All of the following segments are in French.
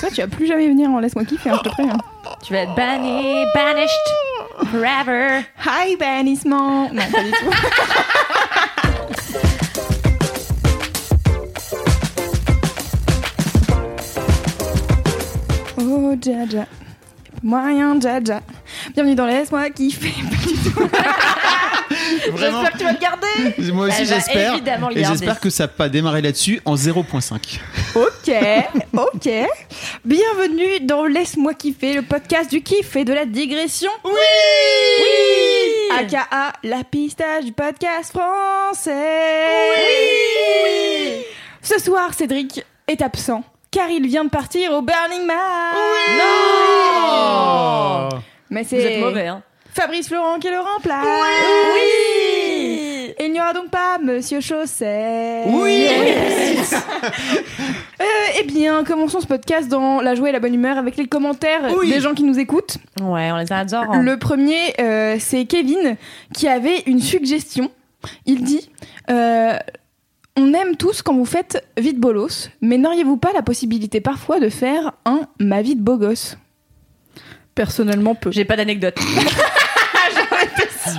Toi, tu vas plus jamais venir en laisse-moi kiffer, hein, je te préviens. Tu vas être banni, banished forever. Hi, bannissement Non, pas du tout. Oh, Jaja. Moyen, Jaja. Bienvenue dans Laisse-moi kiffer. Vraiment. J'espère que tu vas le garder. Moi aussi Elle va j'espère. évidemment le Et garder. j'espère que ça n'a pas démarré là-dessus en 0.5. Ok, ok. Bienvenue dans Laisse-moi kiffer, le podcast du kiff et de la digression. Oui Oui AKA la pistache du podcast français. Oui Ce soir, Cédric est absent car il vient de partir au Burning Man. Non Mais Vous c'est êtes mauvais, hein. Fabrice Florent qui le remplace. Oui Et il n'y aura donc pas Monsieur Chausset. Oui. Euh, eh bien, commençons ce podcast dans la joie et la bonne humeur avec les commentaires Oui. des gens qui nous écoutent. Ouais, on les adore. hein. Le premier, euh, c'est Kevin qui avait une suggestion. Il dit euh, On aime tous quand vous faites vite bolos, mais n'auriez-vous pas la possibilité parfois de faire un ma vie de beau gosse? Personnellement, peu. J'ai pas d'anecdote.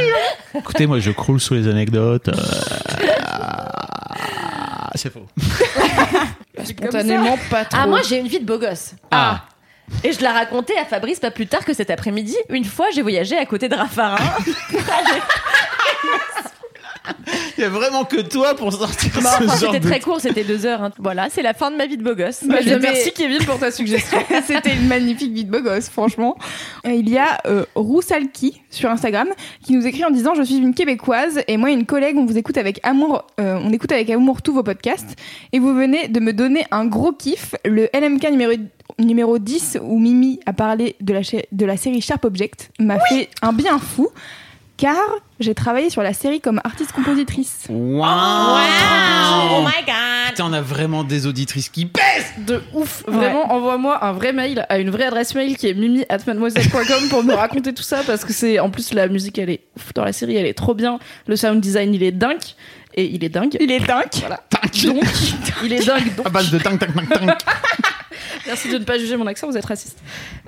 Écoutez, moi je croule sous les anecdotes. euh, C'est faux. Spontanément, pas trop. Ah, moi j'ai une vie de beau gosse. Ah. Et je l'ai raconté à Fabrice pas plus tard que cet après-midi. Une fois, j'ai voyagé à côté de Raffarin. Il y a vraiment que toi pour sortir Bah, ce enfin, genre c'était de... très court, c'était deux heures. hein. Voilà, c'est la fin de ma vie de beau gosse. Bah, Je merci, Kevin pour ta suggestion. C'était une magnifique vie de beau gosse, franchement. Il y a euh, Roussalki sur Instagram qui nous écrit en disant Je suis une Québécoise et moi et une collègue, on vous écoute avec amour, euh, on écoute avec amour tous vos podcasts et vous venez de me donner un gros kiff. Le LMK numéro, numéro 10 où Mimi a parlé de la, de la série Sharp Object m'a fait un bien fou car j'ai travaillé sur la série comme artiste-compositrice. Waouh Oh my god Putain, on a vraiment des auditrices qui pèsent De ouf, vraiment, envoie-moi un vrai mail à une vraie adresse mail qui est mimi@mademoiselle.com pour me raconter tout ça parce que c'est en plus la musique elle est ouf dans la série, elle est trop bien, le sound design il est dingue et il est dingue. Il est dingue. Voilà. Donc, il est dingue. Donc, À base de tang tang tang tang. Merci de ne pas juger mon accent, vous êtes raciste.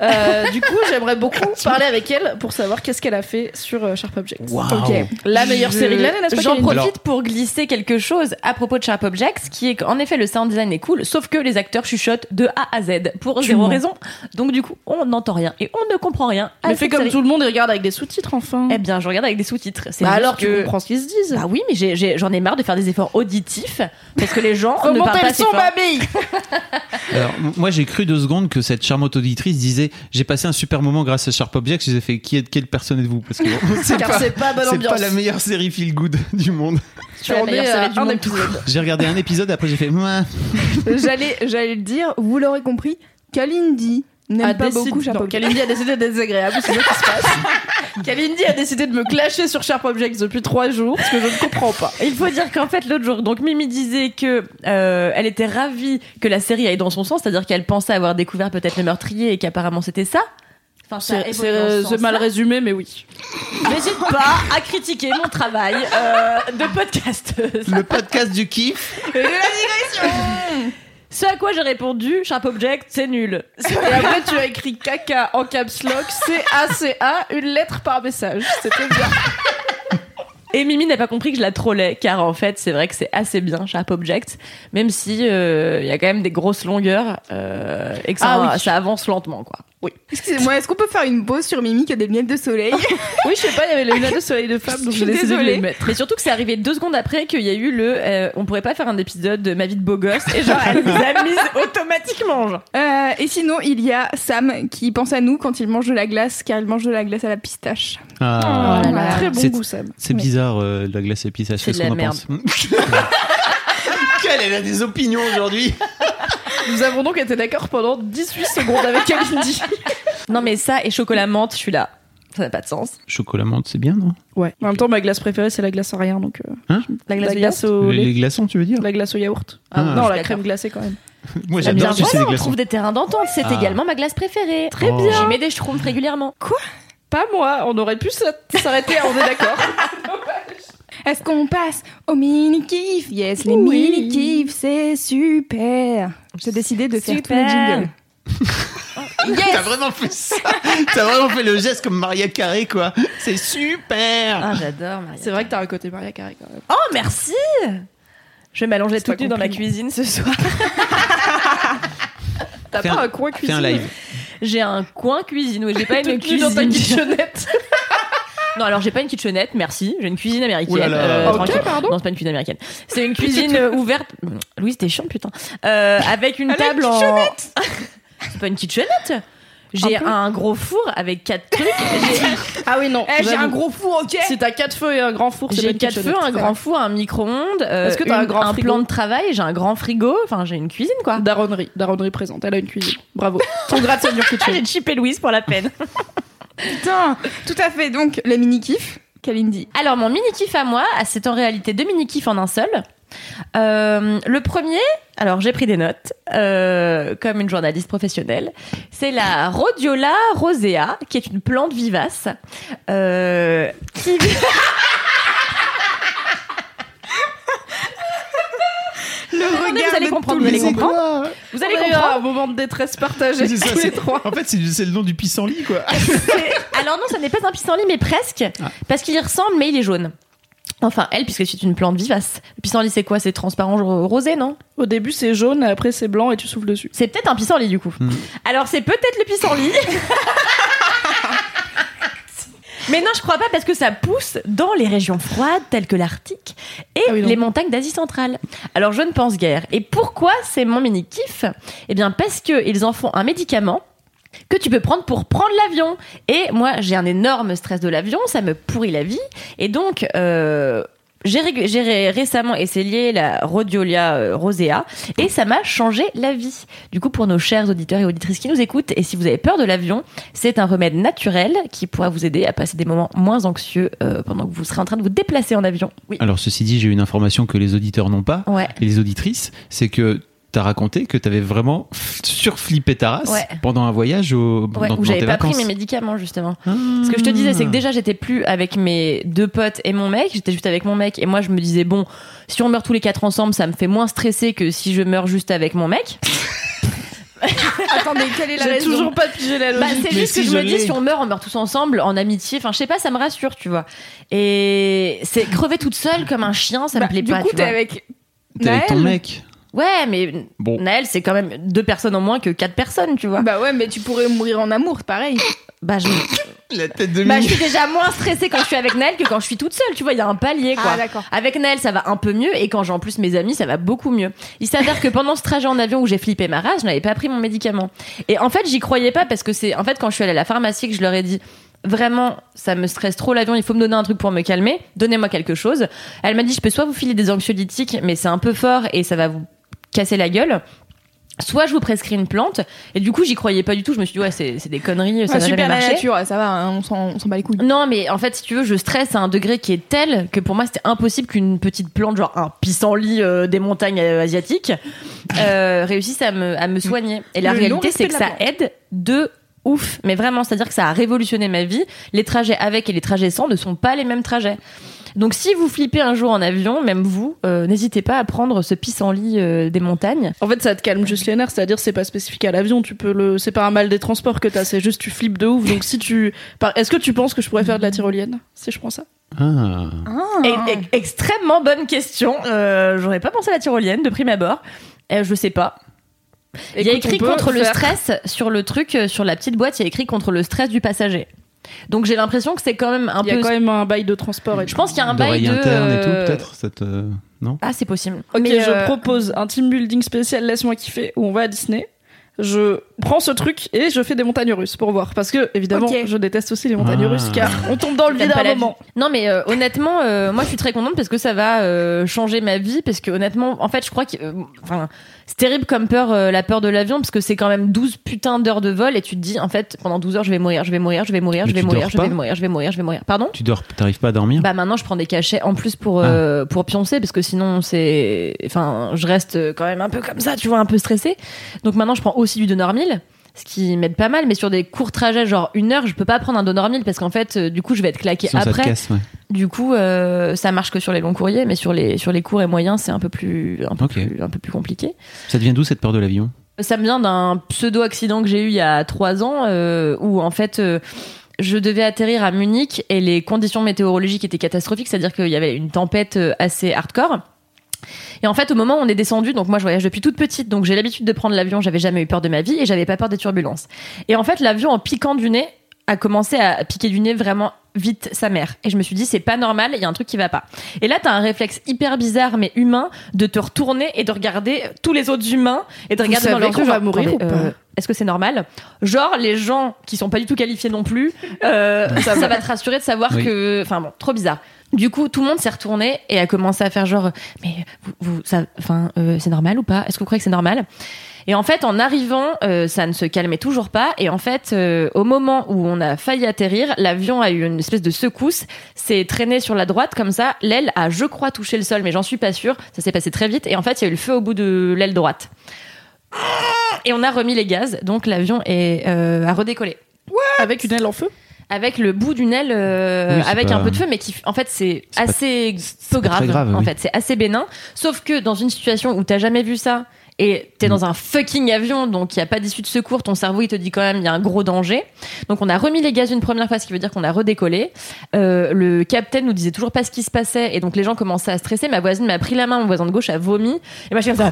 Euh, du coup, j'aimerais beaucoup parler avec elle pour savoir qu'est-ce qu'elle a fait sur euh, Sharp Objects. Ok. La meilleure Je- série de l'année, n'est-ce pas J'en profite Alors- pour glisser quelque chose à propos de Sharp Objects, qui est qu'en effet le sound design est cool, sauf que les acteurs chuchotent de A à Z pour zéro mens. raison. Donc du coup, on n'entend rien et on ne comprend rien. à Mais fais comme série. tout le monde et regarde avec des sous-titres enfin. Eh bien, je regarde avec des sous-titres. C'est Bah alors tu que- comprends ce qu'ils se disent. Bah oui, mais j'ai- j'ai- j'en ai, marre de faire des efforts auditifs parce que les gens ne parlent Remontez pas le assez son, mamie Alors, moi j'ai cru deux secondes que cette charmante auditrice disait J'ai passé un super moment grâce à Sharp Objects. Je lui ai fait Qui est, quelle personne êtes-vous? Parce que bon, c'est pas, bonne la meilleure série feel good du monde. Tu es un épisode. J'ai regardé un épisode, après j'ai fait j'allais le dire, vous l'aurez compris, Kalindi n'aime a pas décidé- beaucoup Object. Kalindi a décidé d'être désagréable, c'est ce qui se passe. Kalindi a décidé de me clasher sur Sharp Objects depuis trois jours, ce que je ne comprends pas. Il faut dire qu'en fait l'autre jour, donc Mimi disait que euh, elle était ravie que la série aille dans son sens, c'est-à-dire qu'elle pensait avoir découvert peut-être le meurtrier et qu'apparemment c'était ça. Enfin, C'est ce c'est- c'est mal résumé, mais oui. N'hésite pas à critiquer mon travail euh, de podcasteuse. Le podcast du kiff. Ce à quoi j'ai répondu, Sharp Object, c'est nul. Et après, tu as écrit caca en caps lock, C-A-C-A, une lettre par message. C'était bien. Et Mimi n'a pas compris que je la trollais, car en fait, c'est vrai que c'est assez bien Sharp Object, même si euh, il y a quand même des grosses longueurs euh, et que ça, Ah oui. ça avance lentement, quoi. Oui. Excusez-moi, est-ce qu'on peut faire une pause sur Mimi qui a des lunettes de soleil Oui, je sais pas, il y avait les lunettes de soleil de femme, donc Je décidé de désolée. les mettre. Mais surtout que c'est arrivé deux secondes après qu'il y a eu le. euh, on pourrait pas faire un épisode de ma vie de beau gosse, et genre, elle nous a mise automatiquement, genre. Euh, Et sinon, il y a Sam qui pense à nous quand il mange de la glace, car il mange de la glace à la pistache. Ah. Oh là là. Très bon goût, Sam. C'est bizarre, euh, la glace épice. C'est de la merde. Elle, elle a des opinions aujourd'hui? Nous avons donc été d'accord pendant 18 secondes avec Kalindi. Non, mais ça et chocolat menthe, je suis là. Ça n'a pas de sens. Chocolat menthe, c'est bien, non? Ouais. En même temps, ma glace préférée, c'est la glace sans rien. Donc, euh, Hein? La glace, la au les, lait. les glaçons, tu veux dire? La glace au yaourt. Ah, non, la crème glacée quand même. Moi, bien, j'adore voilà, on trouve des terrains d'entente. C'est Ah. également ma glace préférée. Très Oh. J'y mets des schtroumpfs régulièrement. Pas moi, on aurait pu s'a- s'arrêter, on est d'accord. Est-ce qu'on passe au mini-kiff Yes, les Oui. mini-kiffs, c'est super. J'ai décidé de faire tous les Super. jingles. T'as vraiment fait ça T'as vraiment fait le geste comme Maria Carré, quoi. C'est super Ah, j'adore Maria. C'est vrai que t'as un côté Maria Carré quand même. Oh, merci Je vais m'allonger toute nue un dans ma compliment. cuisine ce soir. T'as Fais pas un- un coin Fais cuisine? un live. J'ai un coin cuisine, oui, j'ai pas une Toute nue dans ta cuisine. kitchenette. Non, alors j'ai pas une kitchenette, merci. J'ai une cuisine américaine. Là là. euh, Ok, tranquille. pardon. Non, c'est pas une cuisine américaine. C'est une cuisine euh, ouverte. Louise, t'es chiant, putain. Euh, avec une table en. c'est pas une kitchenette. J'ai Un peu. un, gros four avec quatre trucs. J'ai- Ah oui, non. Eh, j'ai un gros four, ok Si t'as quatre feux et un grand four, c'est pas J'ai une quatre feux, kitchenette. un grand four, un micro-ondes. euh, Est-ce que t'as un une- grand frigo plan de travail J'ai un grand frigo. Enfin, j'ai une cuisine, quoi. Daronnerie. Daronnerie présente. Elle a une cuisine. Bravo. Congrats on your kitchen. J'ai chippé Louise pour la peine. Putain, tout à fait. Donc, les mini-kiffs, Kalindi. Alors, mon mini-kiff à moi, c'est en réalité deux mini-kiffs en un seul. Euh, le premier, alors j'ai pris des notes, euh, comme une journaliste professionnelle, c'est la Rhodiola rosea, qui est une plante vivace, euh, qui... Le regard vous allez comprendre, vous le allez comprendre. Vous allez comprendre. un moment de détresse partagée C'est ça, tous les c'est- trois. En fait, c'est le nom du pissenlit, quoi. Alors non, ça n'est pas un pissenlit, mais presque, Ah. parce qu'il y ressemble, mais il est jaune. Enfin, elle, puisque c'est une plante vivace. Le pissenlit, c'est quoi? C'est transparent ro- rosé, non? Au début, c'est jaune, après, c'est blanc et tu souffles dessus. C'est peut-être un pissenlit du coup. Hmm. Alors c'est peut-être le pissenlit. Mais non, je crois pas parce que ça pousse dans les régions froides telles que l'Arctique et Ah oui, les montagnes d'Asie centrale. Alors je ne pense guère. Et pourquoi c'est mon mini kiff Eh bien parce que ils en font un médicament que tu peux prendre pour prendre l'avion. Et moi, j'ai un énorme stress de l'avion, ça me pourrit la vie. Et donc, euh, j'ai ré- récemment essayé la Rhodiola euh, rosea et ça m'a changé la vie. Du coup, pour nos chers auditeurs et auditrices qui nous écoutent, et si vous avez peur de l'avion, c'est un remède naturel qui pourra vous aider à passer des moments moins anxieux euh, pendant que vous serez en train de vous déplacer en avion. Oui. Alors, ceci dit, j'ai une information que les auditeurs n'ont pas, Ouais. et les auditrices, c'est que t'as raconté que t'avais vraiment surflippé ta race Ouais. pendant un voyage au, Ouais, dans, où j'avais pas vacances. pris mes médicaments justement. Ce que je te disais, c'est que déjà j'étais plus avec mes deux potes et mon mec, j'étais juste avec mon mec et moi je me disais bon, si on meurt tous les quatre ensemble, ça me fait moins stresser que si je meurs juste avec mon mec. Attendez, quelle est la J'ai raison toujours pas pigé la Bah, logique. c'est juste si que je je me dis si on meurt, on meurt tous ensemble en amitié. Enfin, je sais pas, ça me rassure, tu vois. Et c'est crever toute seule comme un chien, ça Bah, me plaît Du pas. coup, tu t'es vois. avec T'es avec ton mec. Ouais, mais Bon. Naël, c'est quand même deux personnes en moins que quatre personnes, tu vois. Bah ouais, mais tu pourrais mourir en amour, c'est pareil. Bah, je, La tête de bah, je suis déjà moins stressée quand je suis avec Naël que quand je suis toute seule, tu vois. Il y a un palier, quoi. Ah, d'accord. Avec Naël, ça va un peu mieux, et quand j'ai en plus mes amis, ça va beaucoup mieux. Il s'avère que pendant ce trajet en avion où j'ai flippé ma race, je n'avais pas pris mon médicament. Et en fait, j'y croyais pas parce que c'est, en fait, quand je suis allée à la pharmacie, que je leur ai dit, vraiment, ça me stresse trop l'avion, il faut me donner un truc pour me calmer, donnez-moi quelque chose. Elle m'a dit, je peux soit vous filer des anxiolytiques, mais c'est un peu fort et ça va vous casser la gueule. Soit je vous prescris une plante, et du coup j'y croyais pas du tout. Je me suis dit ouais c'est c'est des conneries, ça va jamais super la nature, ça va, hein, on s'en on s'en bat les couilles. Non, mais en fait, si tu veux, je stresse à un degré qui est tel que pour moi, c'était impossible qu'une petite plante, genre un pissenlit euh, des montagnes euh, asiatiques, euh, réussisse à me, à me soigner. Et la Le réalité, c'est que ça aide de ouf. Mais vraiment, c'est-à-dire que ça a révolutionné ma vie. Les trajets avec et les trajets sans ne sont pas les mêmes trajets. Donc si vous flippez un jour en avion, même vous, euh, n'hésitez pas à prendre ce pissenlit euh, des montagnes. En fait, ça te calme juste les nerfs, c'est-à-dire c'est pas spécifique à l'avion. Tu peux le, c'est pas un mal des transports que t'as, c'est juste tu flippes de ouf. Donc si tu, est-ce que tu penses que je pourrais faire de la tyrolienne si je prends ça? Ah. Ah. Extrêmement bonne question. Euh, J'aurais pas pensé à la tyrolienne de prime abord. Euh, je sais pas. Il y a écrit contre le faire- stress sur le truc, sur la petite boîte, il y a écrit contre le stress du passager. Donc j'ai l'impression que c'est quand même un Il y a peu. quand même un bail de transport. Et Je pense qu'il y a un bail de. interne et tout, euh, peut-être ça te- Non Ah, c'est possible. Ok, Mais, je euh, propose un team building spécial Laisse-moi kiffer où on va à Disney je prends ce truc et je fais des montagnes russes pour voir. Parce que, évidemment, je déteste aussi les montagnes Ah. russes car on tombe dans le vide à un moment. vie. Non, mais euh, honnêtement, euh, moi je suis très contente parce que ça va euh, changer ma vie. Parce que honnêtement, en fait, je crois que. euh, Enfin, c'est terrible comme peur, euh, la peur de l'avion, parce que c'est quand même 12 putains d'heures de vol et tu te dis, en fait, pendant 12 heures, je vais mourir, je vais mourir, je vais mourir, Mais je vais mourir, je vais mourir, je vais mourir, je vais mourir. Pardon? Tu dors, t'arrives pas à dormir? Bah maintenant, je prends des cachets en plus pour, euh, pour pioncer, parce que sinon, c'est. Enfin, je reste quand même un peu comme ça, tu vois, un peu stressée. Donc maintenant, je prends aussi du Donormil. Ce qui m'aide pas mal, mais sur des courts trajets, genre une heure, je peux pas prendre un Donormil parce qu'en fait, euh, du coup, je vais être claqué Sinon, ça te après. casse, ouais. Du coup, euh, ça marche que sur les longs courriers, mais sur les sur les courts et moyens, c'est un peu plus un peu Ok. plus un peu plus compliqué. Ça devient d'où cette peur de l'avion? Ça me vient d'un pseudo accident que j'ai eu il y a trois ans, euh, où en fait. euh, je devais atterrir à Munich et les conditions météorologiques étaient catastrophiques, c'est-à-dire qu'il y avait une tempête euh, assez hardcore. Et en fait, au moment où on est descendu, donc moi je voyage depuis toute petite, donc j'ai l'habitude de prendre l'avion, j'avais jamais eu peur de ma vie et j'avais pas peur des turbulences. Et en fait, l'avion en piquant du nez a commencé à piquer du nez vraiment vite sa mère. Et je me suis dit, c'est pas normal, il y a un truc qui va pas. Et là, t'as un réflexe hyper bizarre mais humain de te retourner et de regarder tous les autres humains et de Vous regarder dans leur yeux, va mourir attendez, ou pas euh, Est-ce que c'est normal? Genre, les gens qui sont pas du tout qualifiés non plus, euh, ça, va te rassurer de savoir Oui. que. Enfin bon, trop bizarre. Du coup, tout le monde s'est retourné et a commencé à faire genre, mais vous, vous ça, enfin, euh, c'est normal ou pas? Est-ce que vous croyez que c'est normal? Et en fait, en arrivant, euh, ça ne se calmait toujours pas. Et en fait, euh, au moment où on a failli atterrir, l'avion a eu une espèce de secousse, s'est traîné sur la droite comme ça. L'aile a, je crois, touché le sol, mais j'en suis pas sûre. Ça s'est passé très vite. Et en fait, il y a eu le feu au bout de l'aile droite. Et on a remis les gaz, donc l'avion est euh, a redécollé Avec une aile en feu? Avec le bout d'une aile euh, Oui, avec pas- un peu de feu mais qui en fait c'est assez pas grave, en oui. fait c'est assez bénin sauf que dans une situation où t'as jamais vu ça et t'es Mm. dans un fucking avion donc il y a pas d'issue de secours ton cerveau il te dit quand même il y a un gros danger donc on a remis les gaz une première fois ce qui veut dire qu'on a redécollé Euh, le capitaine nous disait toujours pas ce qui se passait et donc les gens commençaient à stresser ma voisine m'a pris la main mon voisin de gauche a vomi et moi je suis comme ça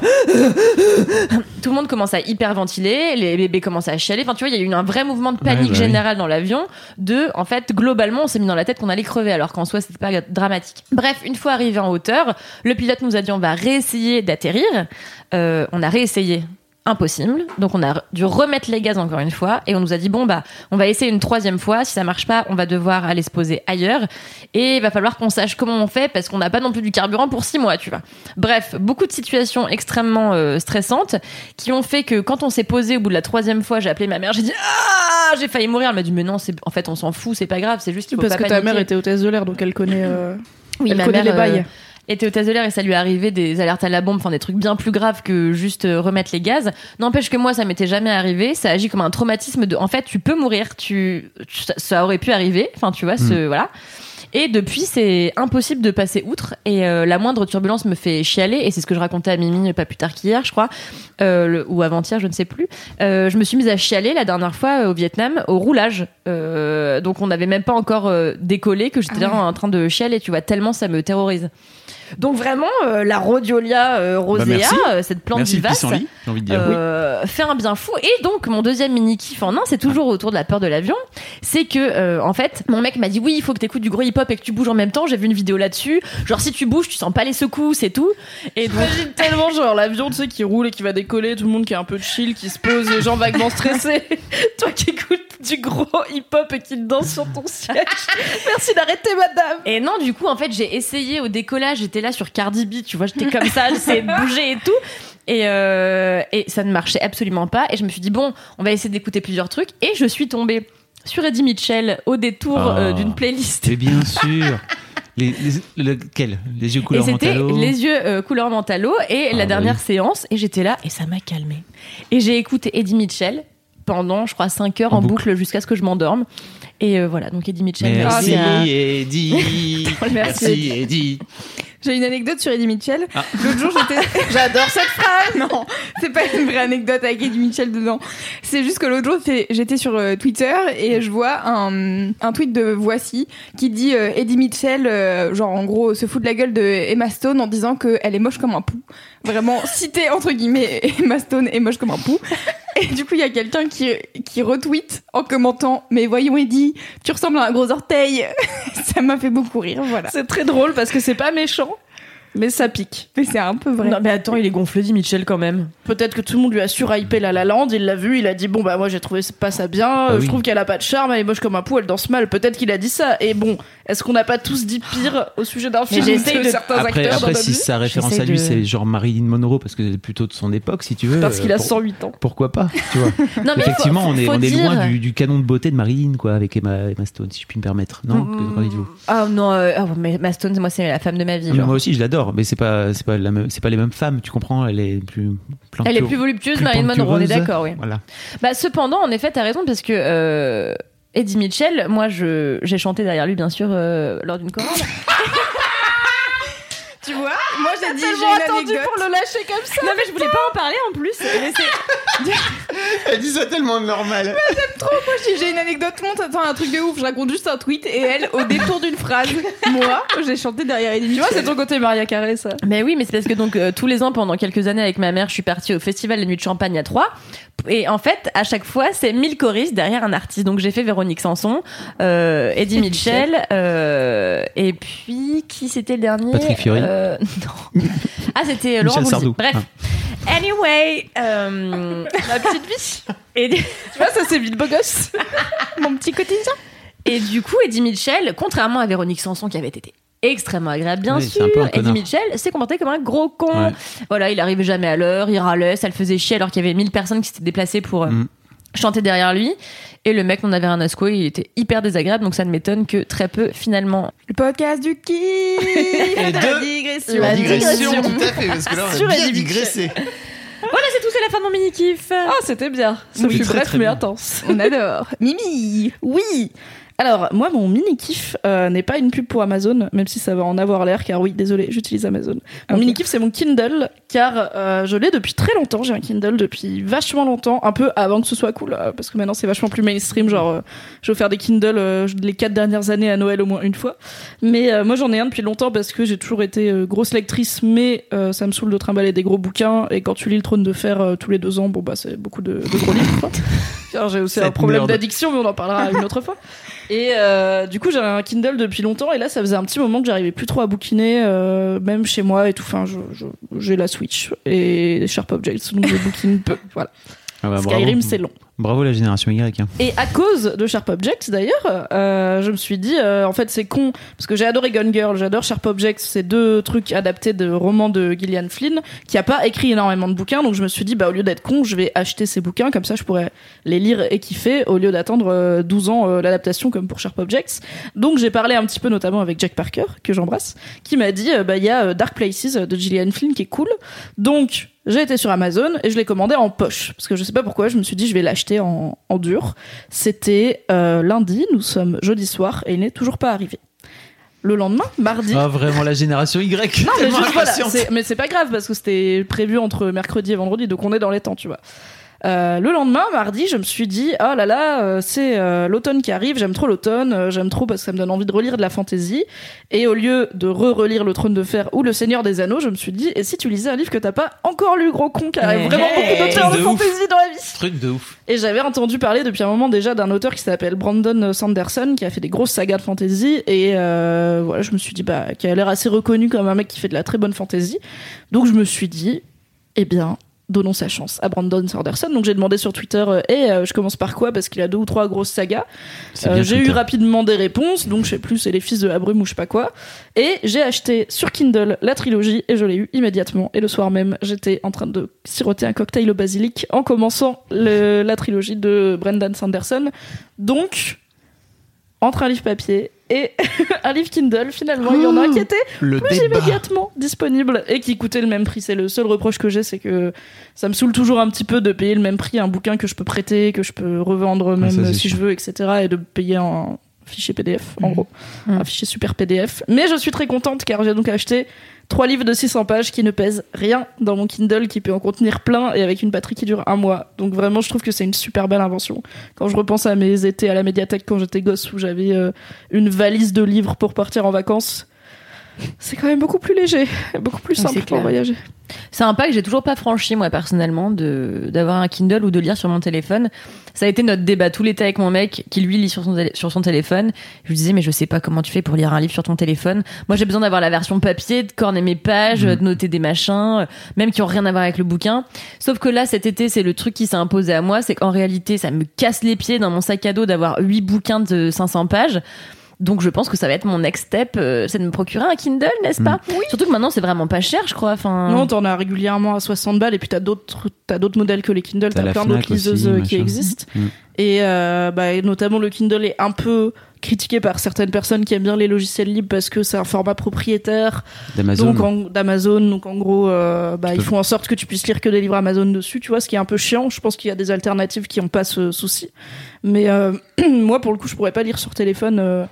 tout le monde commence à hyperventiler, les bébés commencent à chialer. Enfin, tu vois, il y a eu un vrai mouvement de panique Ouais, bah oui. générale dans l'avion. De, en fait, globalement, on s'est mis dans la tête qu'on allait crever, alors qu'en soi, c'était pas dramatique. Bref, une fois arrivé en hauteur, le pilote nous a dit on va réessayer d'atterrir. Euh, on a réessayé. Impossible. Donc on a dû remettre les gaz encore une fois et on nous a dit bon bah on va essayer une troisième fois. Si ça marche pas, on va devoir aller se poser ailleurs et il va falloir qu'on sache comment on fait parce qu'on n'a pas non plus du carburant pour six mois, tu vois. Bref, beaucoup de situations extrêmement euh, stressantes qui ont fait que quand on s'est posé au bout de la troisième fois, j'ai appelé ma mère, j'ai dit ah, j'ai failli mourir. Elle m'a dit mais non, c'est en fait on s'en fout, c'est pas grave, c'est juste qu'il faut Parce pas que ta mère était hôtesse de l'air, donc elle connaît, euh, Oui, elle ma connaît mère, les bails. euh, était hôtesse de l'air et ça lui est arrivé des alertes à la bombe, enfin des trucs bien plus graves que juste euh, remettre les gaz. N'empêche que moi, ça m'était jamais arrivé. Ça agit comme un traumatisme de, en fait, tu peux mourir, tu, ça, aurait pu arriver. Enfin, tu vois, ce, voilà. Et depuis, c'est impossible de passer outre. Et euh, la moindre turbulence me fait chialer. Et c'est ce que je racontais à Mimi pas plus tard qu'hier, je crois, euh, le- ou avant-hier, je ne sais plus. Euh, je me suis mise à chialer la dernière fois euh, au Vietnam au roulage. Euh, donc on n'avait même pas encore euh, décollé que j'étais là en train de chialer. Tu vois, tellement ça me terrorise. Donc vraiment, euh, la rhodiolia euh, rosea, merci. euh, cette plante Merci vivace, pissenlit, j'ai envie de dire. euh, fait un bien fou. Et donc, mon deuxième mini kiff en un, c'est toujours autour de la peur de l'avion. C'est que, euh, en fait, mon mec m'a dit oui, il faut que t'écoutes du gros hip-hop et que tu bouges en même temps. J'ai vu une vidéo là-dessus. Genre, si tu bouges, tu sens pas les secousses et tout. Et donc, J'imagine tellement genre l'avion tu sais qui roule et qui va décoller, tout le monde qui est un peu chill, qui se pose, les gens vaguement stressés. Toi qui écoutes du gros hip-hop et qui danse sur ton siège. Merci d'arrêter madame. Et non, du coup, en fait, j'ai essayé au décollage, j'étais là sur Cardi B, tu vois, j'étais comme ça, j'essayais de bouger et tout. Et, euh, et ça ne marchait absolument pas. Et je me suis dit, bon, on va essayer d'écouter plusieurs trucs. Et je suis tombée sur Eddie Mitchell au détour Ah. euh, d'une playlist. Mais bien sûr. Les, les, lequel Les yeux Et couleur c'était mentalo? les yeux euh, couleur mentalo et Ah, la bah dernière oui. séance et j'étais là et ça m'a calmée. Et j'ai écouté Eddie Mitchell pendant je crois 5 heures en, En boucle, boucle. jusqu'à ce que je m'endorme. Et euh, voilà, donc Eddie Mitchell. Merci à- Eddie. Merci Eddie. J'ai une anecdote sur Eddie Mitchell. Ah. L'autre jour, j'étais. J'adore cette phrase Non, c'est pas une vraie anecdote avec Eddie Mitchell dedans. C'est juste que l'autre jour, j'étais sur euh, Twitter et je vois un, un tweet de Voici qui dit euh, Eddie Mitchell, euh, genre en gros, se fout de la gueule de Emma Stone en disant qu'elle est moche comme un pou. Vraiment, cité entre guillemets, Emma Stone est moche comme un pou. Et du coup, il y a quelqu'un qui, qui retweet en commentant Mais voyons, Eddie, tu ressembles à un gros orteil. Ça m'a fait beaucoup rire, voilà. C'est très drôle parce que c'est pas méchant. Mais ça pique. Mais c'est un peu vrai. Non, mais attends, il est gonflé, dit Mitchell, quand même. Peut-être que tout le monde lui a surhypé La La Land, il l'a vu, il a dit bon bah moi j'ai trouvé pas ça bien, euh, oui. je trouve qu'elle a pas de charme, elle est moche comme un pou, elle danse mal. Peut-être qu'il a dit ça. Et bon, est-ce qu'on n'a pas tous dit pire au sujet d'un film j'essaye de de- certains Après, acteurs après si sa référence à lui, de- c'est genre Marilyn Monroe, parce que c'est plutôt de son époque, si tu veux. Parce qu'il euh, a pour- 108 ans. Pourquoi pas, tu vois. Non, mais Effectivement, faut- on est, on est dire- loin du, du canon de beauté de Marilyn, quoi, avec Emma, Emma Stone, si je puis me permettre. Non Mm, Ah non, euh, ah, mais Maston, moi, c'est la femme de ma vie. Moi aussi, je l'adore, mais c'est pas, c'est pas, la même- c'est pas les mêmes femmes, tu comprends Elle est plus. Elle est plus voluptueuse, Marilyn Monroe, on est d'accord, oui. Voilà. Bah, cependant, en effet, t'as raison, parce que euh, Eddie Mitchell, moi, je, j'ai chanté derrière lui, bien sûr, euh, lors d'une chorale. Tu vois? Moi j'ai dit j'ai attendu anecdote. pour le lâcher comme ça. non, mais je voulais pas en parler en plus. mais Elle dit ça tellement normal. Moi j'ai- j'ai une anecdote, tout le monde s'attend à un truc de ouf. Je raconte juste un tweet et elle, au détour d'une phrase, moi j'ai chanté derrière Eddie Tu vois, c'est ton côté Maria Carré ça. Mais oui, mais c'est parce que donc euh, tous les ans pendant quelques années avec ma mère, je suis partie au festival des nuits de Champagne à Troyes. Et en fait, à chaque fois, c'est 1000 choristes derrière un artiste. Donc j'ai fait Véronique Sanson, euh, Eddie Mitchell, euh, et puis qui c'était le dernier? Patrick Fiori. Euh, Non. Ah, c'était Laurent. Sardou. Bref. Anyway, euh, ma petite vie. Et, Tu vois, ça c'est vite beau gosse. Mon petit quotidien. et du coup, Eddie Mitchell, contrairement à Véronique Sanson qui avait été extrêmement agréable, bien Oui, sûr, Eddie connard. Mitchell s'est comporté comme un gros con. Ouais. Voilà, il arrivait jamais à l'heure, il râlait, ça le faisait chier alors qu'il y avait 1000 personnes qui s'étaient déplacées pour euh, Mm. Chanter derrière lui. Et le mec n'en avait rien à secouer, il était hyper désagréable, donc ça ne m'étonne que très peu finalement. Le podcast du kiff Et de la digression. La digression. tout à fait, parce que là, Sur Eddie Mitchell. Voilà, c'est tout, c'est la fin de mon mini-kiff. Ah, c'était bien. Ça Oui, fut très, bref très mais bien. intense. On adore. Mimi Oui. Alors, moi, mon mini-kiff euh, n'est pas une pub pour Amazon, même si ça va en avoir l'air, car oui, désolé, j'utilise Amazon. Mon mini-kiff, c'est mon Kindle, car euh, je l'ai depuis très longtemps. J'ai un Kindle depuis vachement longtemps, un peu avant que ce soit cool, euh, parce que maintenant c'est vachement plus mainstream. Genre, j'ai offert des Kindle les quatre dernières années à Noël au moins une fois. Mais moi, j'en ai un depuis longtemps parce que j'ai toujours été grosse lectrice, mais ça me saoule de trimballer des gros bouquins. Et quand tu lis le Trône de Fer tous les deux ans, bon, bah, c'est beaucoup de, de gros livres, j'ai aussi un problème d'addiction, mais on en parlera une autre fois. Et euh, du coup, j'avais un Kindle depuis longtemps, et là, ça faisait un petit moment que j'arrivais plus trop à bouquiner, euh, même chez moi et tout. Enfin, j'ai la Switch et Sharp Objects, donc je bouquine peu. Voilà. Ah bah, Skyrim, c'est long. Bravo la génération Y. Et à cause de Sharp Objects d'ailleurs, euh, je me suis dit, euh, en fait c'est con, parce que j'ai adoré Gun Girl, j'adore Sharp Objects, c'est deux trucs adaptés de romans de Gillian Flynn, qui a pas écrit énormément de bouquins, donc je me suis dit, bah au lieu d'être con, je vais acheter ces bouquins, comme ça je pourrais les lire et kiffer, au lieu d'attendre euh, 12 ans euh, l'adaptation comme pour Sharp Objects. Donc j'ai parlé un petit peu notamment avec Jack Parker, que j'embrasse, qui m'a dit, bah il y a Dark Places de Gillian Flynn qui est cool, donc j'ai été sur Amazon et je l'ai commandé en poche parce que je sais pas pourquoi je me suis dit je vais l'acheter en, en dur. C'était euh, lundi, nous sommes jeudi soir et il n'est toujours pas arrivé. Le lendemain, mardi. Ah, vraiment la génération Y. non mais juste voilà, mais c'est pas grave parce que c'était prévu entre mercredi et vendredi donc on est dans les temps tu vois. Euh, le lendemain, mardi, je me suis dit oh là là, euh, c'est euh, l'automne qui arrive, j'aime trop l'automne, j'aime trop parce que ça me donne envie de relire de la fantaisie. Et au lieu de re-relire Le Trône de Fer ou Le Seigneur des Anneaux, je me suis dit et si tu lisais un livre que t'as pas encore lu, gros con, car il y a Hey. vraiment beaucoup d'auteurs de De fantaisie dans la vie. Truc de ouf. Et j'avais entendu parler depuis un moment déjà d'un auteur qui s'appelle Brandon Sanderson, qui a fait des grosses sagas de fantasy. Et voilà, je me suis dit, bah, qui a l'air assez reconnu comme un mec qui fait de la très bonne fantasy. Donc je me suis dit, eh bien, donnons sa chance à Brandon Sanderson. Donc j'ai demandé sur Twitter, euh, et je commence par quoi? Parce qu'il a deux ou trois grosses sagas. Euh, j'ai eu rapidement des réponses, donc je sais plus, c'est les fils de la brume ou je sais pas quoi. Et j'ai acheté sur Kindle la trilogie et je l'ai eu immédiatement. Et le soir même, j'étais en train de siroter un cocktail au basilic en commençant le- la trilogie de Brendan Sanderson. Donc, entre un livre papier et un livre Kindle, finalement, il y en a un qui était Le plus débat. immédiatement disponible et qui coûtait le même prix. C'est le seul reproche que j'ai, c'est que ça me saoule toujours un petit peu de payer le même prix un bouquin que je peux prêter, que je peux revendre même ça, c'est si sûr. je veux, etc. et de payer un fichier PDF, en Mhm. gros. Mhm. Un fichier super PDF. Mais je suis très contente car j'ai donc acheté trois livres de 600 pages qui ne pèsent rien dans mon Kindle, qui peut en contenir plein et avec une batterie qui dure un mois. Donc vraiment, je trouve que c'est une super belle invention. Quand je repense à mes étés à la médiathèque quand j'étais gosse où j'avais euh, une valise de livres pour partir en vacances, c'est quand même beaucoup plus léger, beaucoup plus Oui, simple pour voyager. C'est un pas que j'ai toujours pas franchi, moi, personnellement, de, d'avoir un Kindle ou de lire sur mon téléphone. Ça a été notre débat tout l'été avec mon mec, qui lui lit sur son, sur son téléphone. Je lui disais, mais je sais pas comment tu fais pour lire un livre sur ton téléphone. Moi, j'ai besoin d'avoir la version papier, de corner mes pages, de noter des machins, euh, même qui ont rien à voir avec le bouquin. Sauf que là, cet été, c'est le truc qui s'est imposé à moi, c'est qu'en réalité, ça me casse les pieds dans mon sac à dos d'avoir huit bouquins de 500 pages. Donc je pense que ça va être mon next step, euh, c'est de me procurer un Kindle, n'est-ce pas Surtout que maintenant c'est vraiment pas cher, je crois. Enfin, Non, t'en as régulièrement à 60 balles et puis t'as d'autres, t'as d'autres modèles que les Kindle, T'as plein d'autres liseuses aussi, euh, qui existent. Mm. Et euh, bah, et notamment le Kindle est un peu critiqué par certaines personnes qui aiment bien les logiciels libres parce que c'est un format propriétaire D'Amazon. donc en- d'Amazon donc en gros euh, bah, ils font en sorte que tu puisses lire que des livres Amazon dessus tu vois ce qui est un peu chiant je pense qu'il y a des alternatives qui ont pas ce souci mais euh, moi pour le coup je pourrais pas lire sur téléphone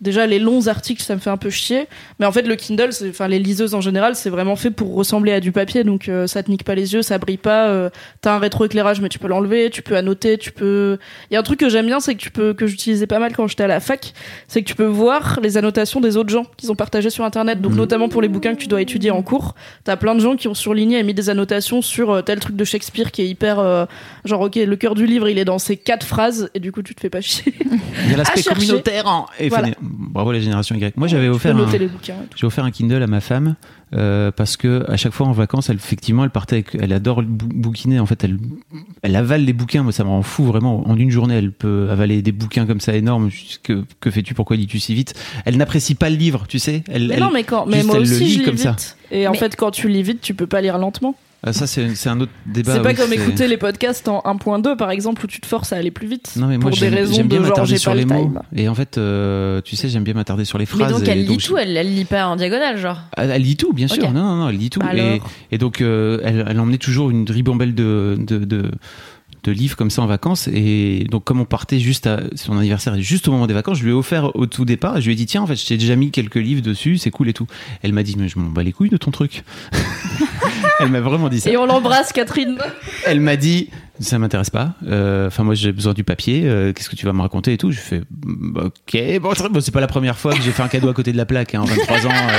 Déjà, les longs articles, ça me fait un peu chier. Mais en fait, le Kindle, enfin, les liseuses en général, c'est vraiment fait pour ressembler à du papier. Donc, euh, ça te nique pas les yeux, ça brille pas. euh, T'as un rétroéclairage, mais tu peux l'enlever. Tu peux annoter, tu peux. Il y a un truc que j'aime bien, c'est que tu peux, que j'utilisais pas mal quand j'étais à la fac, c'est que tu peux voir les annotations des autres gens qu'ils ont partagées sur Internet. Donc, notamment pour les bouquins que tu dois étudier en cours, t'as plein de gens qui ont surligné et mis des annotations sur euh, tel truc de Shakespeare qui est hyper, euh, genre, ok, le cœur du livre, il est dans ces quatre phrases, et du coup, tu te fais pas chier. Il y a l'aspect communautaire. En... et Voilà. Bravo la génération Y. Moi, j'avais offert un, j'ai offert un Kindle à ma femme euh, parce que à chaque fois en vacances, elle effectivement, elle partait avec, elle adore le bou- bouquiner. En fait, elle, elle avale les bouquins. Moi, ça me rend fou vraiment. En une journée, elle peut avaler des bouquins comme ça énormes. Que, que fais-tu? Pourquoi lis-tu si vite? Elle n'apprécie pas le livre, tu sais. Elle, Mais elle- non, mais quand, mais moi aussi, je lis comme vite. ça. Et en Mais- fait, quand tu lis vite, tu peux pas lire lentement. Ah, ça, c'est un autre débat. c'est pas oui, comme écouter les podcasts en 1.2, par exemple, où tu te forces à aller plus vite. Non, mais moi, pour des j'aime raisons bien de genre, j'ai pas les le mots. Et en fait, euh, tu sais, j'aime bien m'attarder sur les mais phrases. donc et elle lit donc, tout, elle, elle lit pas en diagonale, genre. Elle, elle lit tout, bien sûr. Non, non, non, elle lit tout. Et, donc, euh, elle, elle emmenait toujours une ribambelle de, de, de, de livres comme ça en vacances. Et donc, comme on partait juste à son anniversaire, juste au moment des vacances, je lui ai offert au tout départ. Et je lui ai dit, tiens, en fait, je t'ai déjà mis quelques livres dessus, c'est cool et tout. Elle m'a dit, mais je m'en bats les couilles de ton truc. elle m'a vraiment dit ça. Et on l'embrasse, Catherine. Elle m'a dit, ça m'intéresse pas. Euh, Enfin, moi, j'ai besoin du papier. Euh, Qu'est-ce que tu vas me raconter et tout Je fais, bah, ok. Bon, c'est pas la première fois que j'ai fait un cadeau à côté de la plaque. Hein, 23 ans. euh,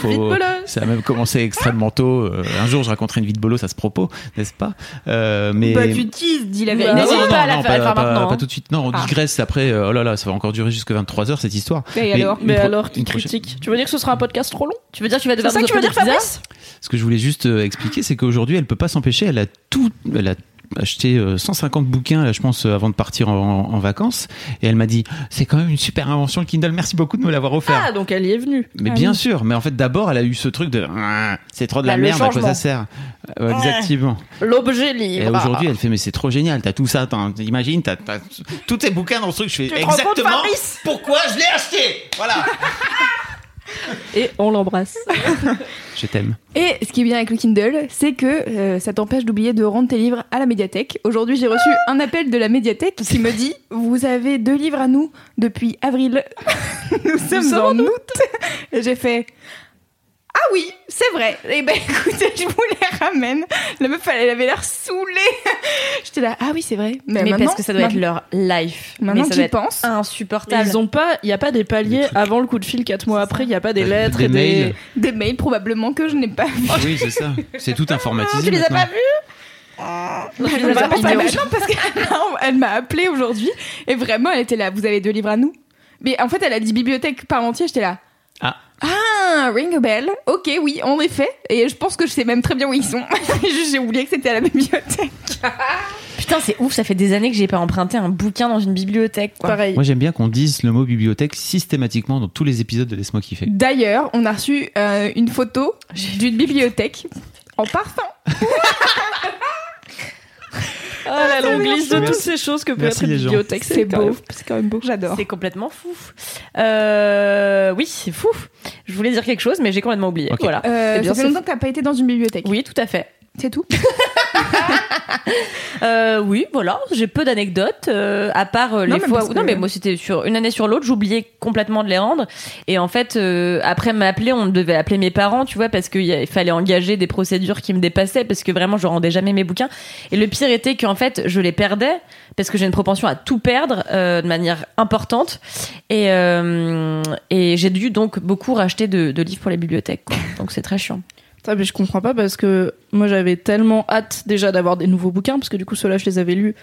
faut- ça a même commencé extrêmement tôt. Euh, un jour, je raconterai une vie de bolos à ce propos, n'est-ce pas Euh, Mais Bah, tu teases, dis la vérité. N'hésite non, pas à la faire, pas, maintenant, pas hein. tout de suite. Non, on Ah. digresse après. oh là là, ça va encore durer jusque 23 heures cette histoire. Et Mais alors Mais pro- alors, critique Tu veux dire que ce sera un podcast trop long? Tu veux dire que tu vas C'est devoir ça nous que tu veux dire, Fabrice? Ce que je voulais juste euh, expliquer, c'est qu'aujourd'hui, elle peut pas s'empêcher. Elle a tout, elle a acheté euh, 150 bouquins, là, je pense, euh, avant de partir en, en vacances. Et elle m'a dit, c'est quand même une super invention le Kindle. Merci beaucoup de me l'avoir offert. Ah, donc elle y est venue. mais ah bien oui. sûr. Mais en fait, d'abord, elle a eu ce truc de, Ah, c'est trop de la Bah, merde. À quoi ça sert Euh, Exactement. L'objet Et livre. aujourd'hui, elle fait, mais c'est trop génial. T'as tout ça. t'as- T'imagines, t'as, t'as tous tes bouquins dans ce truc. Je fais Tu te rends compte, exactement pourquoi je l'ai acheté. Voilà. Et on l'embrasse. je t'aime. Et ce qui est bien avec le Kindle, c'est que euh, ça t'empêche d'oublier de rendre tes livres à la médiathèque. Aujourd'hui, j'ai reçu un appel de la médiathèque qui me dit Vous avez deux livres à nous depuis avril. nous sommes sommes en août. Et j'ai fait Ah oui, c'est vrai. Et ben écoutez, je vous les ramène. La meuf, elle avait l'air saoulée. J'étais là Ah oui, c'est vrai. Mais, maintenant- parce que ça doit être leur life. Maintenant mais ça que doit j'y être pense. insupportable. Ils ont pas, il y a pas des paliers Des avant le coup de fil 4 mois après, il y a pas des Des- lettres des et des. mails. Des mails probablement que je n'ai pas vus. Oui, c'est ça. C'est tout informatisé. Tu les as maintenant. pas vus vus. non, parce qu'elle m'a- elle m'a appelé aujourd'hui et vraiment elle était là. Vous avez deux livres à nous Mais en fait, elle a dit bibliothèque par entier. J'étais là. Ah. Ah, ring a bell. Ok, oui, en effet. Et je pense que je sais même très bien où ils sont. J'ai oublié que c'était à la bibliothèque. Putain, c'est ouf, ça fait des années que j'ai pas emprunté un bouquin dans une bibliothèque. Quoi. Pareil. Moi, j'aime bien qu'on dise le mot bibliothèque systématiquement dans tous les épisodes de Laisse-moi kiffer. D'ailleurs, on a reçu euh, une photo d'une bibliothèque en parfum. Ah, la longue liste de toutes ces choses que peut Merci être une les gens. bibliothèque. C'est beau. C'est quand même beau. J'adore. C'est complètement fou. Euh, oui, c'est fou. Je voulais dire quelque chose, mais j'ai complètement oublié. Ok. Voilà. Euh, Eh bien, ça fait c'est longtemps que t'as pas été dans une bibliothèque. Oui, tout à fait. C'est tout. Euh, oui, voilà, j'ai peu d'anecdotes, euh, à part euh, les Non, fois où... Non, mais moi, c'était sur une année sur l'autre, j'oubliais complètement de les rendre. Et en fait, euh, après m'appeler, on devait appeler mes parents, tu vois, parce qu'il fallait engager des procédures qui me dépassaient, parce que vraiment, je rendais jamais mes bouquins. Et le pire était qu'en fait, je les perdais, parce que j'ai une propension à tout perdre euh, de manière importante. Et, euh, et j'ai dû donc beaucoup racheter de, de livres pour les bibliothèques, quoi. Donc c'est très chiant. Putain, mais je comprends pas parce que moi j'avais tellement hâte déjà d'avoir des nouveaux bouquins parce que du coup ceux-là je les avais lus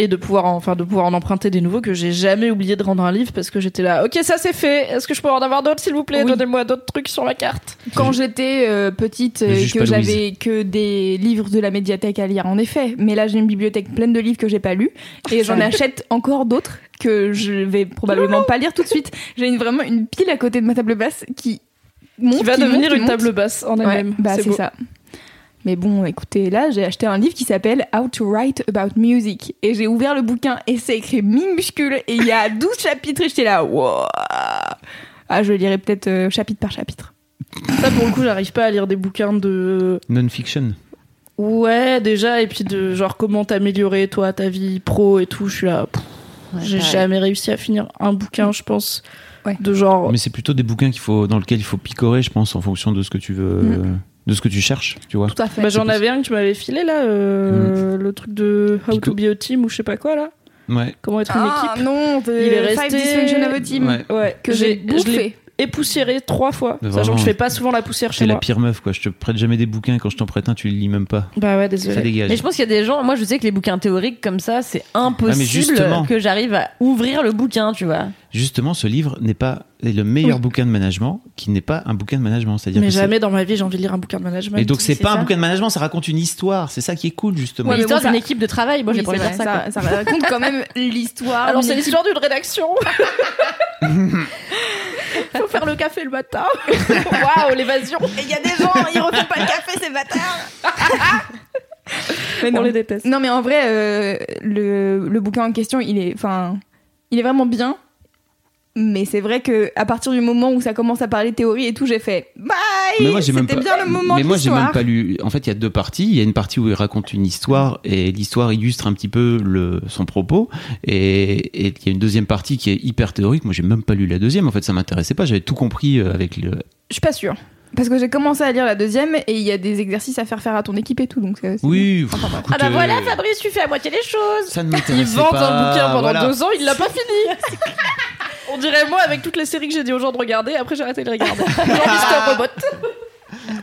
et de pouvoir en, enfin de pouvoir en emprunter des nouveaux que j'ai jamais oublié de rendre un livre parce que j'étais là ok ça c'est fait. Est-ce que je peux en avoir d'autres s'il vous plaît? Oui. donnez-moi d'autres trucs sur la carte. Quand j'étais euh, petite, euh, que j'avais que des livres de la médiathèque à lire, en effet. Mais là, j'ai une bibliothèque pleine de livres que j'ai pas lus et j'en achète encore d'autres que je vais probablement pas lire tout de suite. J'ai une, vraiment une pile à côté de ma table basse qui monte, qui va qui devenir une monte. table basse en Ouais, elle-même bah c'est ça. Mais bon, écoutez, là, j'ai acheté un livre qui s'appelle How to Write About Music. Et j'ai ouvert le bouquin et c'est écrit minuscule et il y a 12 chapitres et j'étais là, wow. Ah, je lirai peut-être euh, chapitre par chapitre. ça pour le coup j'arrive pas à lire des bouquins de Non-fiction. ouais déjà et puis de genre comment t'améliorer toi ta vie pro et tout je suis là j'ai jamais réussi à finir un bouquin je pense Ouais. de genre Mais c'est plutôt des bouquins qu'il faut, dans lesquels il faut picorer, je pense, en fonction de ce que tu veux, Mm. de ce que tu cherches, tu vois. Tout à fait. Bah, j'en avais un que tu m'avais filé là, euh, le truc de How Pico. to be a team ou je sais pas quoi là. Ouais. Comment être une Ah équipe. non, de Il est Five resté- Dysfunction of a Team. Ouais. Ouais, Que j'ai bouffé. Époussiéré trois fois. Mais Sachant que vraiment, je fais pas souvent la poussière C'est chez la moi. pire meuf, quoi. Je te prête jamais des bouquins. Quand je t'en prête un, tu les lis même pas. Bah ouais, Ça désolé. dégage. Mais je pense qu'il y a des gens, moi je sais que les bouquins théoriques comme ça, c'est impossible justement. que j'arrive à ouvrir le bouquin, tu vois. Justement, ce livre n'est pas est le meilleur Oui. bouquin de management qui n'est pas un bouquin de management. C'est-à-dire Mais que c'est- jamais dans ma vie j'ai envie de lire un bouquin de management. Et donc, c'est c'est pas un ça. bouquin de management, ça raconte une histoire. C'est ça qui est cool, justement. Ouais, mais L'histoire bon, ça- d'une équipe de travail, moi j'ai pas envie de c'est faire ça. ça, ça raconte quand même l'histoire. Alors d'une c'est l'histoire d'une rédaction. Faut faire le café le matin. Waouh, l'évasion. Et il y a des gens, ils refont pas le café, ces bâtards. mais On non. les déteste. Non, mais en vrai, euh, le, le bouquin en question, il est, enfin, il est vraiment bien. Mais c'est vrai que à partir du moment où ça commence à parler théorie et tout, j'ai fait bye. Mais moi, j'ai même C'était pas- bien le moment Mais moi, j'ai même pas lu. En fait, il y a deux parties. Il y a une partie où il raconte une histoire et l'histoire illustre un petit peu le, son propos. Et, et il y a une deuxième partie qui est hyper théorique. Moi, j'ai même pas lu la deuxième. En fait, ça m'intéressait pas. J'avais tout compris euh, avec le. Je suis pas sûre. Parce que j'ai commencé à lire la deuxième et il y a des exercices à faire faire à ton équipe et tout. Donc c'est- c'est Oui. bien. Enfin, Ah bah voilà, euh, Fabrice, tu fais à moitié les choses. Ça ne Il m'intéressait vend pas. un bouquin pendant voilà. deux ans, il l'a pas fini. On dirait moi avec toutes les séries que j'ai dit aux gens de regarder, après j'ai arrêté de les regarder. Genre Mister Robot.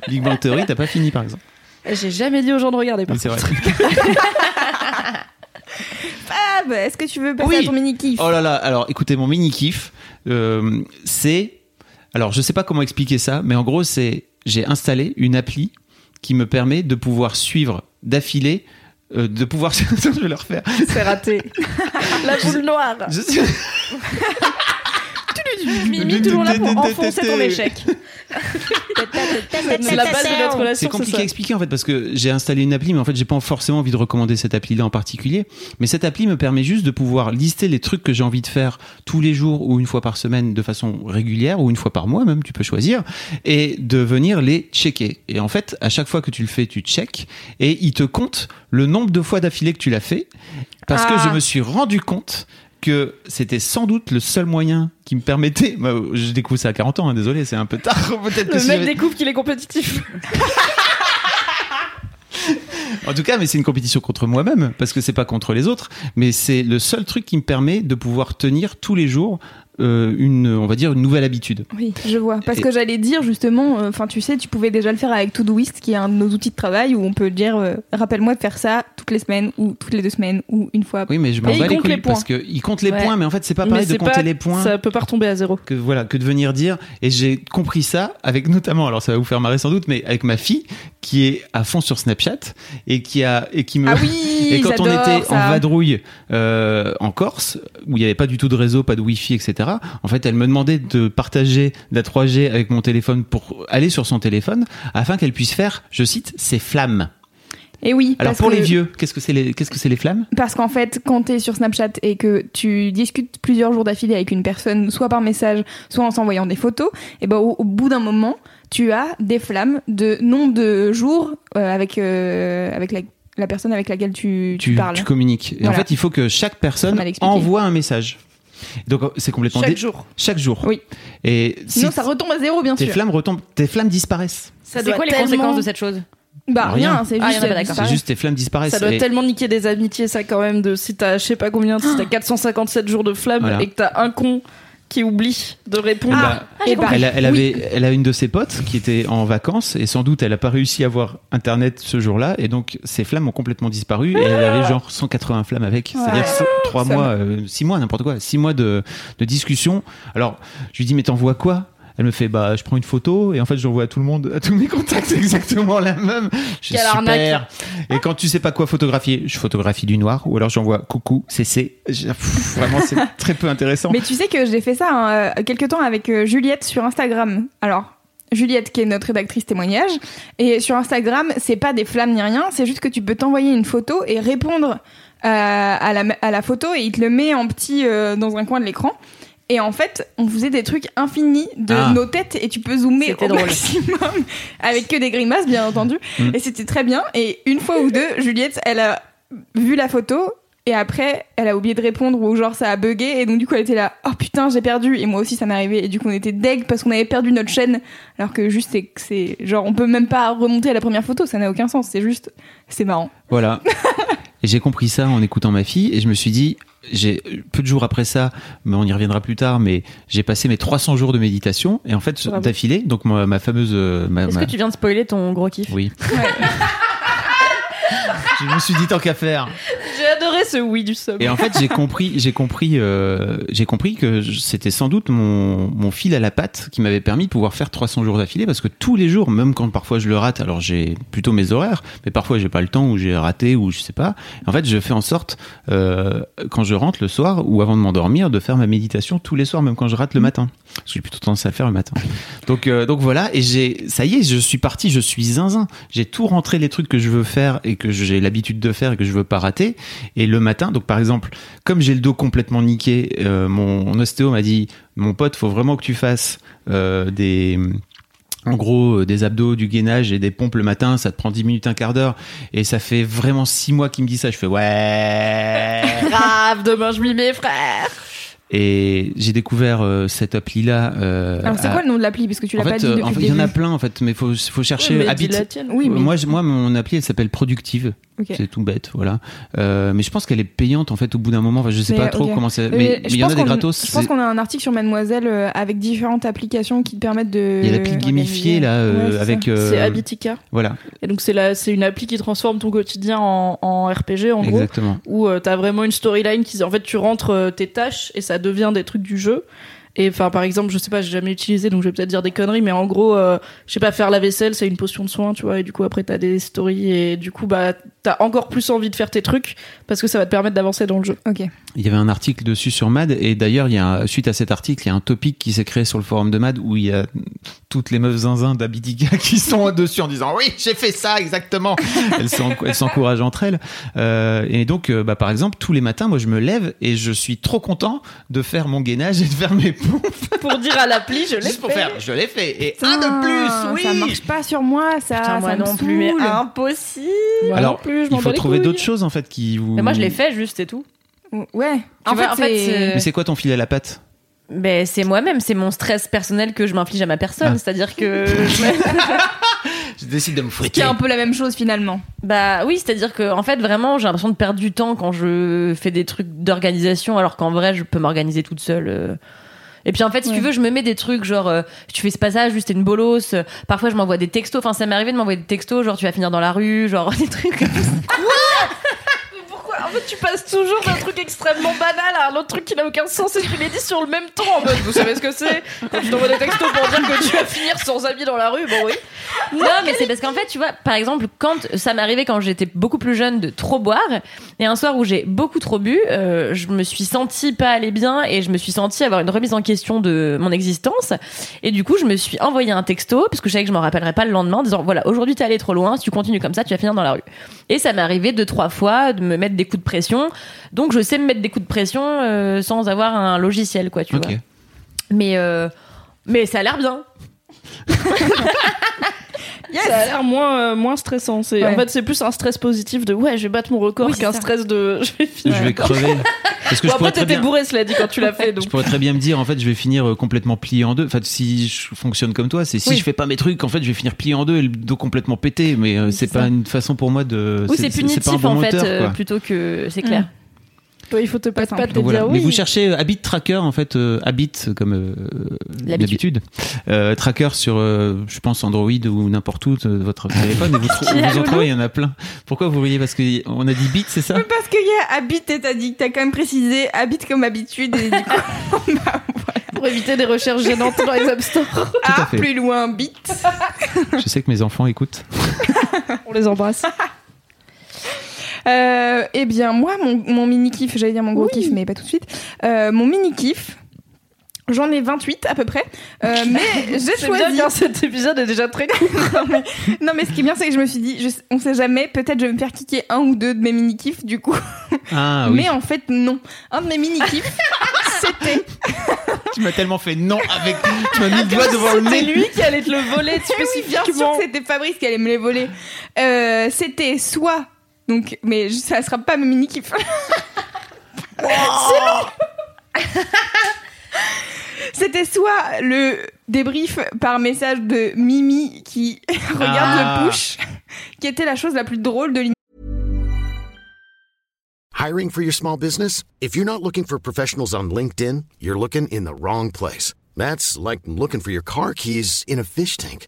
Big Bang Theory, t'as pas fini, par exemple. J'ai jamais dit aux gens de regarder. Par Oui, c'est vrai. Fab, est-ce que tu veux passer Oui. à ton mini kiff Oh là là, alors écoutez, mon mini kiff, euh, c'est. Alors je sais pas comment expliquer ça, mais en gros, c'est. J'ai installé une appli qui me permet de pouvoir suivre d'affilée. euh, de pouvoir. je vais le refaire. C'est raté. La boule noire. Je suis- Mimi, toujours là pour enfoncer ton échec. C'est la base de notre relation. C'est compliqué à expliquer en fait parce que j'ai installé une appli, mais en fait j'ai pas forcément envie de recommander cette appli-là en particulier. Mais cette appli me permet juste de pouvoir lister les trucs que j'ai envie de faire tous les jours ou une fois par semaine de façon régulière ou une fois par mois même, tu peux choisir, et de venir les checker. Et en fait, à chaque fois que tu le fais, tu check et il te compte le nombre de fois d'affilée que tu l'as fait parce que Ah. je me suis rendu compte que c'était sans doute le seul moyen qui me permettait. Bah, je découvre ça à 40 ans, hein, désolé, c'est un peu tard. Peut-être Le mec découvre qu'il est compétitif. En tout cas, mais c'est une compétition contre moi-même parce que c'est pas contre les autres, mais c'est le seul truc qui me permet de pouvoir tenir tous les jours euh, une, on va dire, une nouvelle habitude. Oui, je vois. Parce Et- que j'allais dire justement, euh, enfin tu sais, tu pouvais déjà le faire avec Todoist, qui est un de nos outils de travail où on peut dire, euh, rappelle-moi de faire ça toutes les semaines ou toutes les deux semaines ou une fois. Oui, mais je m'en bats les compte couilles les points. parce que il compte les Ouais. points, mais en fait, c'est pas Mais pareil de compter pas- les points. Ça peut pas retomber à zéro. que voilà que de venir dire et j'ai compris ça avec notamment alors ça va vous faire marrer sans doute mais avec ma fille qui est à fond sur Snapchat et qui a et qui me Ah oui, et quand on était ça. en vadrouille euh, en Corse où il n'y avait pas du tout de réseau pas de wifi etc en fait elle me demandait de partager la 3G avec mon téléphone pour aller sur son téléphone afin qu'elle puisse faire je cite ses flammes Et oui. alors parce pour que- les vieux qu'est-ce que c'est les qu'est-ce que c'est les flammes? Parce qu'en fait, quand t'es sur Snapchat et que tu discutes plusieurs jours d'affilée avec une personne, soit par message, soit en s'envoyant des photos, et ben au, au bout d'un moment, tu as des flammes de nombre de jours euh, avec euh, avec la la personne avec laquelle tu, tu, tu, parles. tu communiques. Et en fait, il faut que chaque personne envoie un message. Donc euh, c'est complètement Chaque dé- jour. Chaque jour. Oui. Et si Sinon, ça retombe à zéro, bien tes sûr. flammes retombent, tes flammes disparaissent. Ça C'est quoi les tellement- conséquences de cette chose Bah, Rien. rien, c'est Ah, juste. juste tes flammes disparaissent. Ça doit Et- tellement niquer des amitiés, ça, quand même, de si t'as, je sais pas combien, si t'as 457 jours de flamme Voilà. et que t'as un con qui oublie de répondre. Bah, Et bah, elle, a, elle oui. avait, elle a une de ses potes qui était en vacances et sans doute elle a pas réussi à avoir internet ce jour-là et donc ses flammes ont complètement disparu et elle avait genre 180 flammes avec. C'est-à-dire Ouais. trois Ça mois, euh, six mois, n'importe quoi, six mois de, de discussion. Alors je lui dis mais t'envoies quoi? Elle me fait bah je prends une photo et en fait j'envoie à tout le monde à tous mes contacts exactement la même. Je suis super. arnaque. Et quand tu sais pas quoi photographier, je photographie du noir ou alors j'envoie coucou CC. Je- pff, Vraiment c'est très peu intéressant. Mais tu sais que j'ai fait ça hein, euh, quelque temps avec euh, Juliette sur Instagram. Alors, Juliette, qui est notre rédactrice témoignage, et sur Instagram, c'est pas des flammes ni rien, c'est juste que tu peux t'envoyer une photo et répondre euh, à, la, à la photo et il te le met en petit euh, dans un coin de l'écran. Et en fait, on faisait des trucs infinis de Ah. nos têtes et tu peux zoomer au drôle. maximum avec que des grimaces, bien entendu. Mm. Et c'était très bien. Et une fois ou deux, Juliette, elle a vu la photo et après, elle a oublié de répondre ou genre ça a bugué et donc du coup elle était là, oh putain j'ai perdu et moi aussi ça m'est arrivé et du coup on était deg parce qu'on avait perdu notre chaîne alors que juste c'est c'est genre on peut même pas remonter à la première photo, ça n'a aucun sens, c'est juste c'est marrant. Voilà. et j'ai compris ça en écoutant ma fille et je me suis dit, j'ai peu de jours après ça, mais on y reviendra plus tard, mais j'ai passé mes 300 jours de méditation et en fait d'affilée, donc ma, ma fameuse, euh, ma- Est-ce ma- que tu viens de spoiler ton gros kiff? Oui. je me suis dit tant qu'à faire. J'ai adoré ce oui du sub. Et en fait, j'ai compris, j'ai compris, euh, j'ai compris que c'était sans doute mon, mon fil à la patte qui m'avait permis de pouvoir faire 300 jours d'affilée parce que tous les jours, même quand parfois je le rate, alors j'ai plutôt mes horaires, mais parfois j'ai pas le temps ou j'ai raté ou je sais pas. En fait, je fais en sorte euh, quand je rentre le soir ou avant de m'endormir de faire ma méditation tous les soirs, même quand je rate le matin. Parce que j'ai plutôt tendance à le faire le matin. Donc, euh, donc voilà, et j'ai, ça y est, je suis parti, je suis zinzin. J'ai tout rentré les trucs que je veux faire et que j'ai l'habitude de faire et que je veux pas rater. Et le matin, donc par exemple, comme j'ai le dos complètement niqué, euh, mon ostéo m'a dit, mon pote, faut vraiment que tu fasses euh, des en gros, euh, des abdos, du gainage et des pompes le matin, ça te prend 10 minutes, un quart d'heure. Et ça fait vraiment 6 mois qu'il me dit ça. Je fais ouais. Grave, demain je m'y mets, frère. Et j'ai découvert euh, cette appli-là. euh, Alors c'est à- quoi le nom de l'appli? Parce que tu l'as pas dit euh, depuis en fait, le il y en a plein en fait, mais faut faut chercher. Habit- la tienne. Oui, mais Moi, je- moi, mon appli, elle s'appelle Productive. C'est tout bête, voilà. Euh, mais je pense qu'elle est payante en fait au bout d'un moment. Enfin, je sais Mais, pas trop comment c'est. Mais il y en a des gratos. Je pense qu'on a un article sur Mademoiselle euh, avec différentes applications qui te permettent de. Il y a l'appli gamifiée là, euh, Ouais, avec. euh, C'est Habitica. Voilà, Et donc c'est une appli qui transforme ton quotidien en, en RPG en gros. exactement. où euh, t'as vraiment une storyline qui en fait tu rentres tes tâches et ça devient des trucs du jeu. Et enfin par exemple je sais pas j'ai jamais utilisé donc je vais peut-être dire des conneries mais en gros euh, je sais pas faire la vaisselle c'est une potion de soin tu vois et du coup après t'as des stories et du coup bah t'as encore plus envie de faire tes trucs parce que ça va te permettre d'avancer dans le jeu Ok. Il y avait un article dessus sur Mad et d'ailleurs, il y a un- suite à cet article, il y a un topic qui s'est créé sur le forum de Mad où il y a toutes les meufs zinzin d'Abidiga qui sont dessus en disant oui, j'ai fait ça exactement. elles s'en- elles s'encouragent entre elles. Euh, et donc, euh, bah, par exemple, tous les matins, moi, je me lève et je suis trop content de faire mon gainage et de faire mes pompes. pour dire à l'appli je l'ai Juste pour fait faire, je l'ai fait. Et Putain, un de plus, oui. Ça marche pas sur moi, ça. Putain, moi ça me non plus, mais impossible. Moi Alors, non plus je m'en il faut trouver d'autres choses en fait qui vous. Mais moi, je l'ai fait juste et tout. Ouais. Tu en, vois, fait, en fait, Mais c'est quoi ton fil à la patte? Ben, c'est moi-même, c'est mon stress personnel que je m'inflige à ma personne. Ah. C'est-à-dire que. je- décide de me qui fouetter. est un peu la même chose finalement. bah oui, c'est-à-dire que, en fait, vraiment, j'ai l'impression de perdre du temps quand je fais des trucs d'organisation, alors qu'en vrai, je peux m'organiser toute seule. Et puis en fait, si tu veux, je me mets des trucs genre euh, tu fais ce passage, juste t'es une bolos. euh, Parfois, je m'envoie des textos. Enfin, ça m'est arrivé de m'envoyer des textos, genre tu vas finir dans la rue, genre des trucs. comme ça. En fait tu passes toujours d'un truc extrêmement banal à un autre truc qui n'a aucun sens et tu les dis sur le même ton en mode vous savez ce que c'est quand tu t'envoies des textos pour dire que tu vas finir sans amis dans la rue bon oui Non, mais c'est parce qu'en fait, tu vois, par exemple, quand ça arrivé quand j'étais beaucoup plus jeune de trop boire, et un soir où j'ai beaucoup trop bu, euh, je me suis sentie pas aller bien et je me suis sentie avoir une remise en question de mon existence. Et du coup, je me suis envoyé un texto, parce que je savais que je m'en rappellerais pas le lendemain, en disant voilà, aujourd'hui t'es allé trop loin, si tu continues comme ça, tu vas finir dans la rue. Et ça m'est arrivé deux, trois fois de me mettre des coups de pression. Donc je sais me mettre des coups de pression euh, sans avoir un logiciel, quoi, tu vois. Mais, euh, mais ça a l'air bien. Ça a l'air moins, euh, moins stressant. C'est, Ouais. En fait, c'est plus un stress positif de ouais, je vais battre mon record Oui, qu'un ça. stress de je vais finir. Je vais crever. Parce que Bon, je après, t'étais bien. bourré, cela dit, quand tu l'as fait. Je pourrais très bien me dire, en fait, je vais finir euh, complètement plié en deux. Enfin, si je fonctionne comme toi, c'est si Oui. je fais pas mes trucs, en fait, je vais finir plié en deux et le dos complètement pété. Mais euh, c'est pas une façon pour moi de. Oui, c'est punitif pas un bon en fait, moteur, euh, quoi. plutôt que c'est clair. Ouais, il faut te pas simple. pas Donc voilà. dire Mais oui. vous cherchez euh, Habit Tracker en fait, euh, Habit comme euh, L'habitude. euh, Tracker sur, euh, je pense Android ou n'importe où de votre téléphone. Et vous, trou- vous en trouvez, il y en a plein. Pourquoi vous riez? Parce qu'on a dit Bit, c'est ça? Parce qu'il y a habit et t'as dit que t'as quand même précisé habit comme habitude et du coup Pour éviter des recherches gênantes dans les App Store. ah, plus loin bit. Je sais que mes enfants écoutent. On les embrasse. Euh, eh bien, moi, mon, mon mini kiff, j'allais dire mon gros kiff, mais pas tout de suite. Euh, mon mini kiff, j'en ai 28 à peu près. Euh, mais j'ai C'est bien choisi. car cet épisode est déjà très court. non, mais, non, mais ce qui est bien, c'est que je me suis dit, je, on sait jamais, peut-être je vais me faire kicker un ou deux de mes mini kiffs du coup. Ah oui. Mais en fait, non. Un de mes mini kiffs, c'était. Tu m'as tellement fait non avec. Tu m'as mis le doigt devant le C'est nez. lui qui allait te le voler Oui, bien sûr que c'était Fabrice qui allait me les voler. Euh, c'était soit. Donc, mais ça sera pas mes mini kiffs. C'était soit le débrief par message de Mimi qui regarde Ah. le push, qui était la chose la plus drôle de Hiring for your small business? If you're not looking for professionals on LinkedIn, you're looking in the wrong place. That's like looking for your car keys in a fish tank.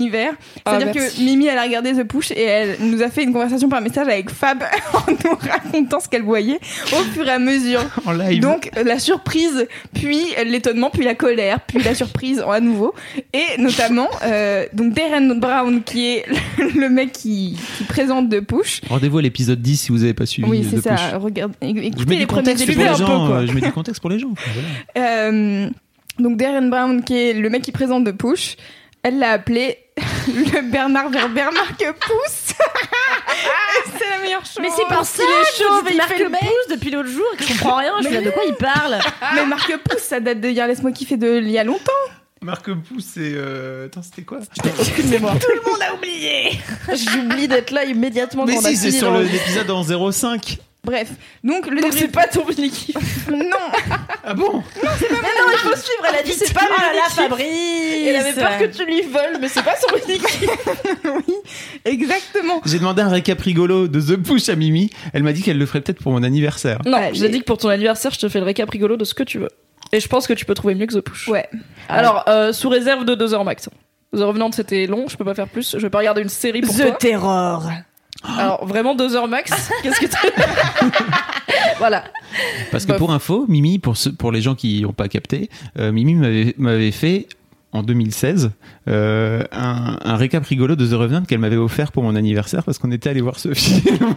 Univers. Ah, C'est-à-dire que Mimi, elle a regardé The Push et elle nous a fait une conversation par message avec Fab en nous racontant ce qu'elle voyait au fur et à mesure. En live. Donc la surprise, puis l'étonnement, puis la colère, puis la surprise à nouveau. Et notamment, euh, donc Darren Brown qui est le mec qui, qui présente The Push. Rendez-vous à l'épisode 10 si vous n'avez pas suivi. Oui, c'est ça. push. Regarde, Je écoutez mets les premiers épisodes peu, quoi. Je mets du contexte pour les gens. Voilà. Euh, donc Darren Brown, qui est le mec qui présente The Push, elle l'a appelé le Bernard vers Bernard que pousse. c'est la meilleure chose. Mais c'est pour ça Il est dis il fait Marc le. Pouce depuis l'autre jour et que je comprends rien. Je suis là, de quoi il parle Mais Marc Pouce, ça date de hier, laisse-moi kiffer de il y a longtemps. Marc Pouce, c'est. euh, Attends, c'était quoi Aucune mémoire. Tout le monde a oublié J'oublie d'être là immédiatement Mais quand si, c'est sur l'épisode en 05. Bref, donc le Donc débrief- c'est pas ton mini Non, Ah bon Mais non, il faut suivre. Elle a dit c'est pas Ah mon là, mini-kiff. Fabrice Elle avait peur que tu lui voles, mais c'est pas son mini oui, exactement. J'ai demandé un récap rigolo de The Push à Mimi. Elle m'a dit qu'elle le ferait peut-être pour mon anniversaire. Non, Allez. je l'ai dit que pour ton anniversaire, je te fais le récap rigolo de ce que tu veux. Et je pense que tu peux trouver mieux que The Push. Ouais. Alors, euh, sous réserve de 2 heures max. The Revenant, c'était long, je peux pas faire plus. Je vais pas regarder une série pour toi. Terror Alors, vraiment 2 heures max Qu'est-ce que tu. voilà. Parce que Bof. pour info, Mimi, pour, ceux- pour les gens qui n'ont pas capté, euh, Mimi m'avait fait en 2016 euh, un, un récap rigolo de The Revenant qu'elle m'avait offert pour mon anniversaire parce qu'on était allé voir ce film.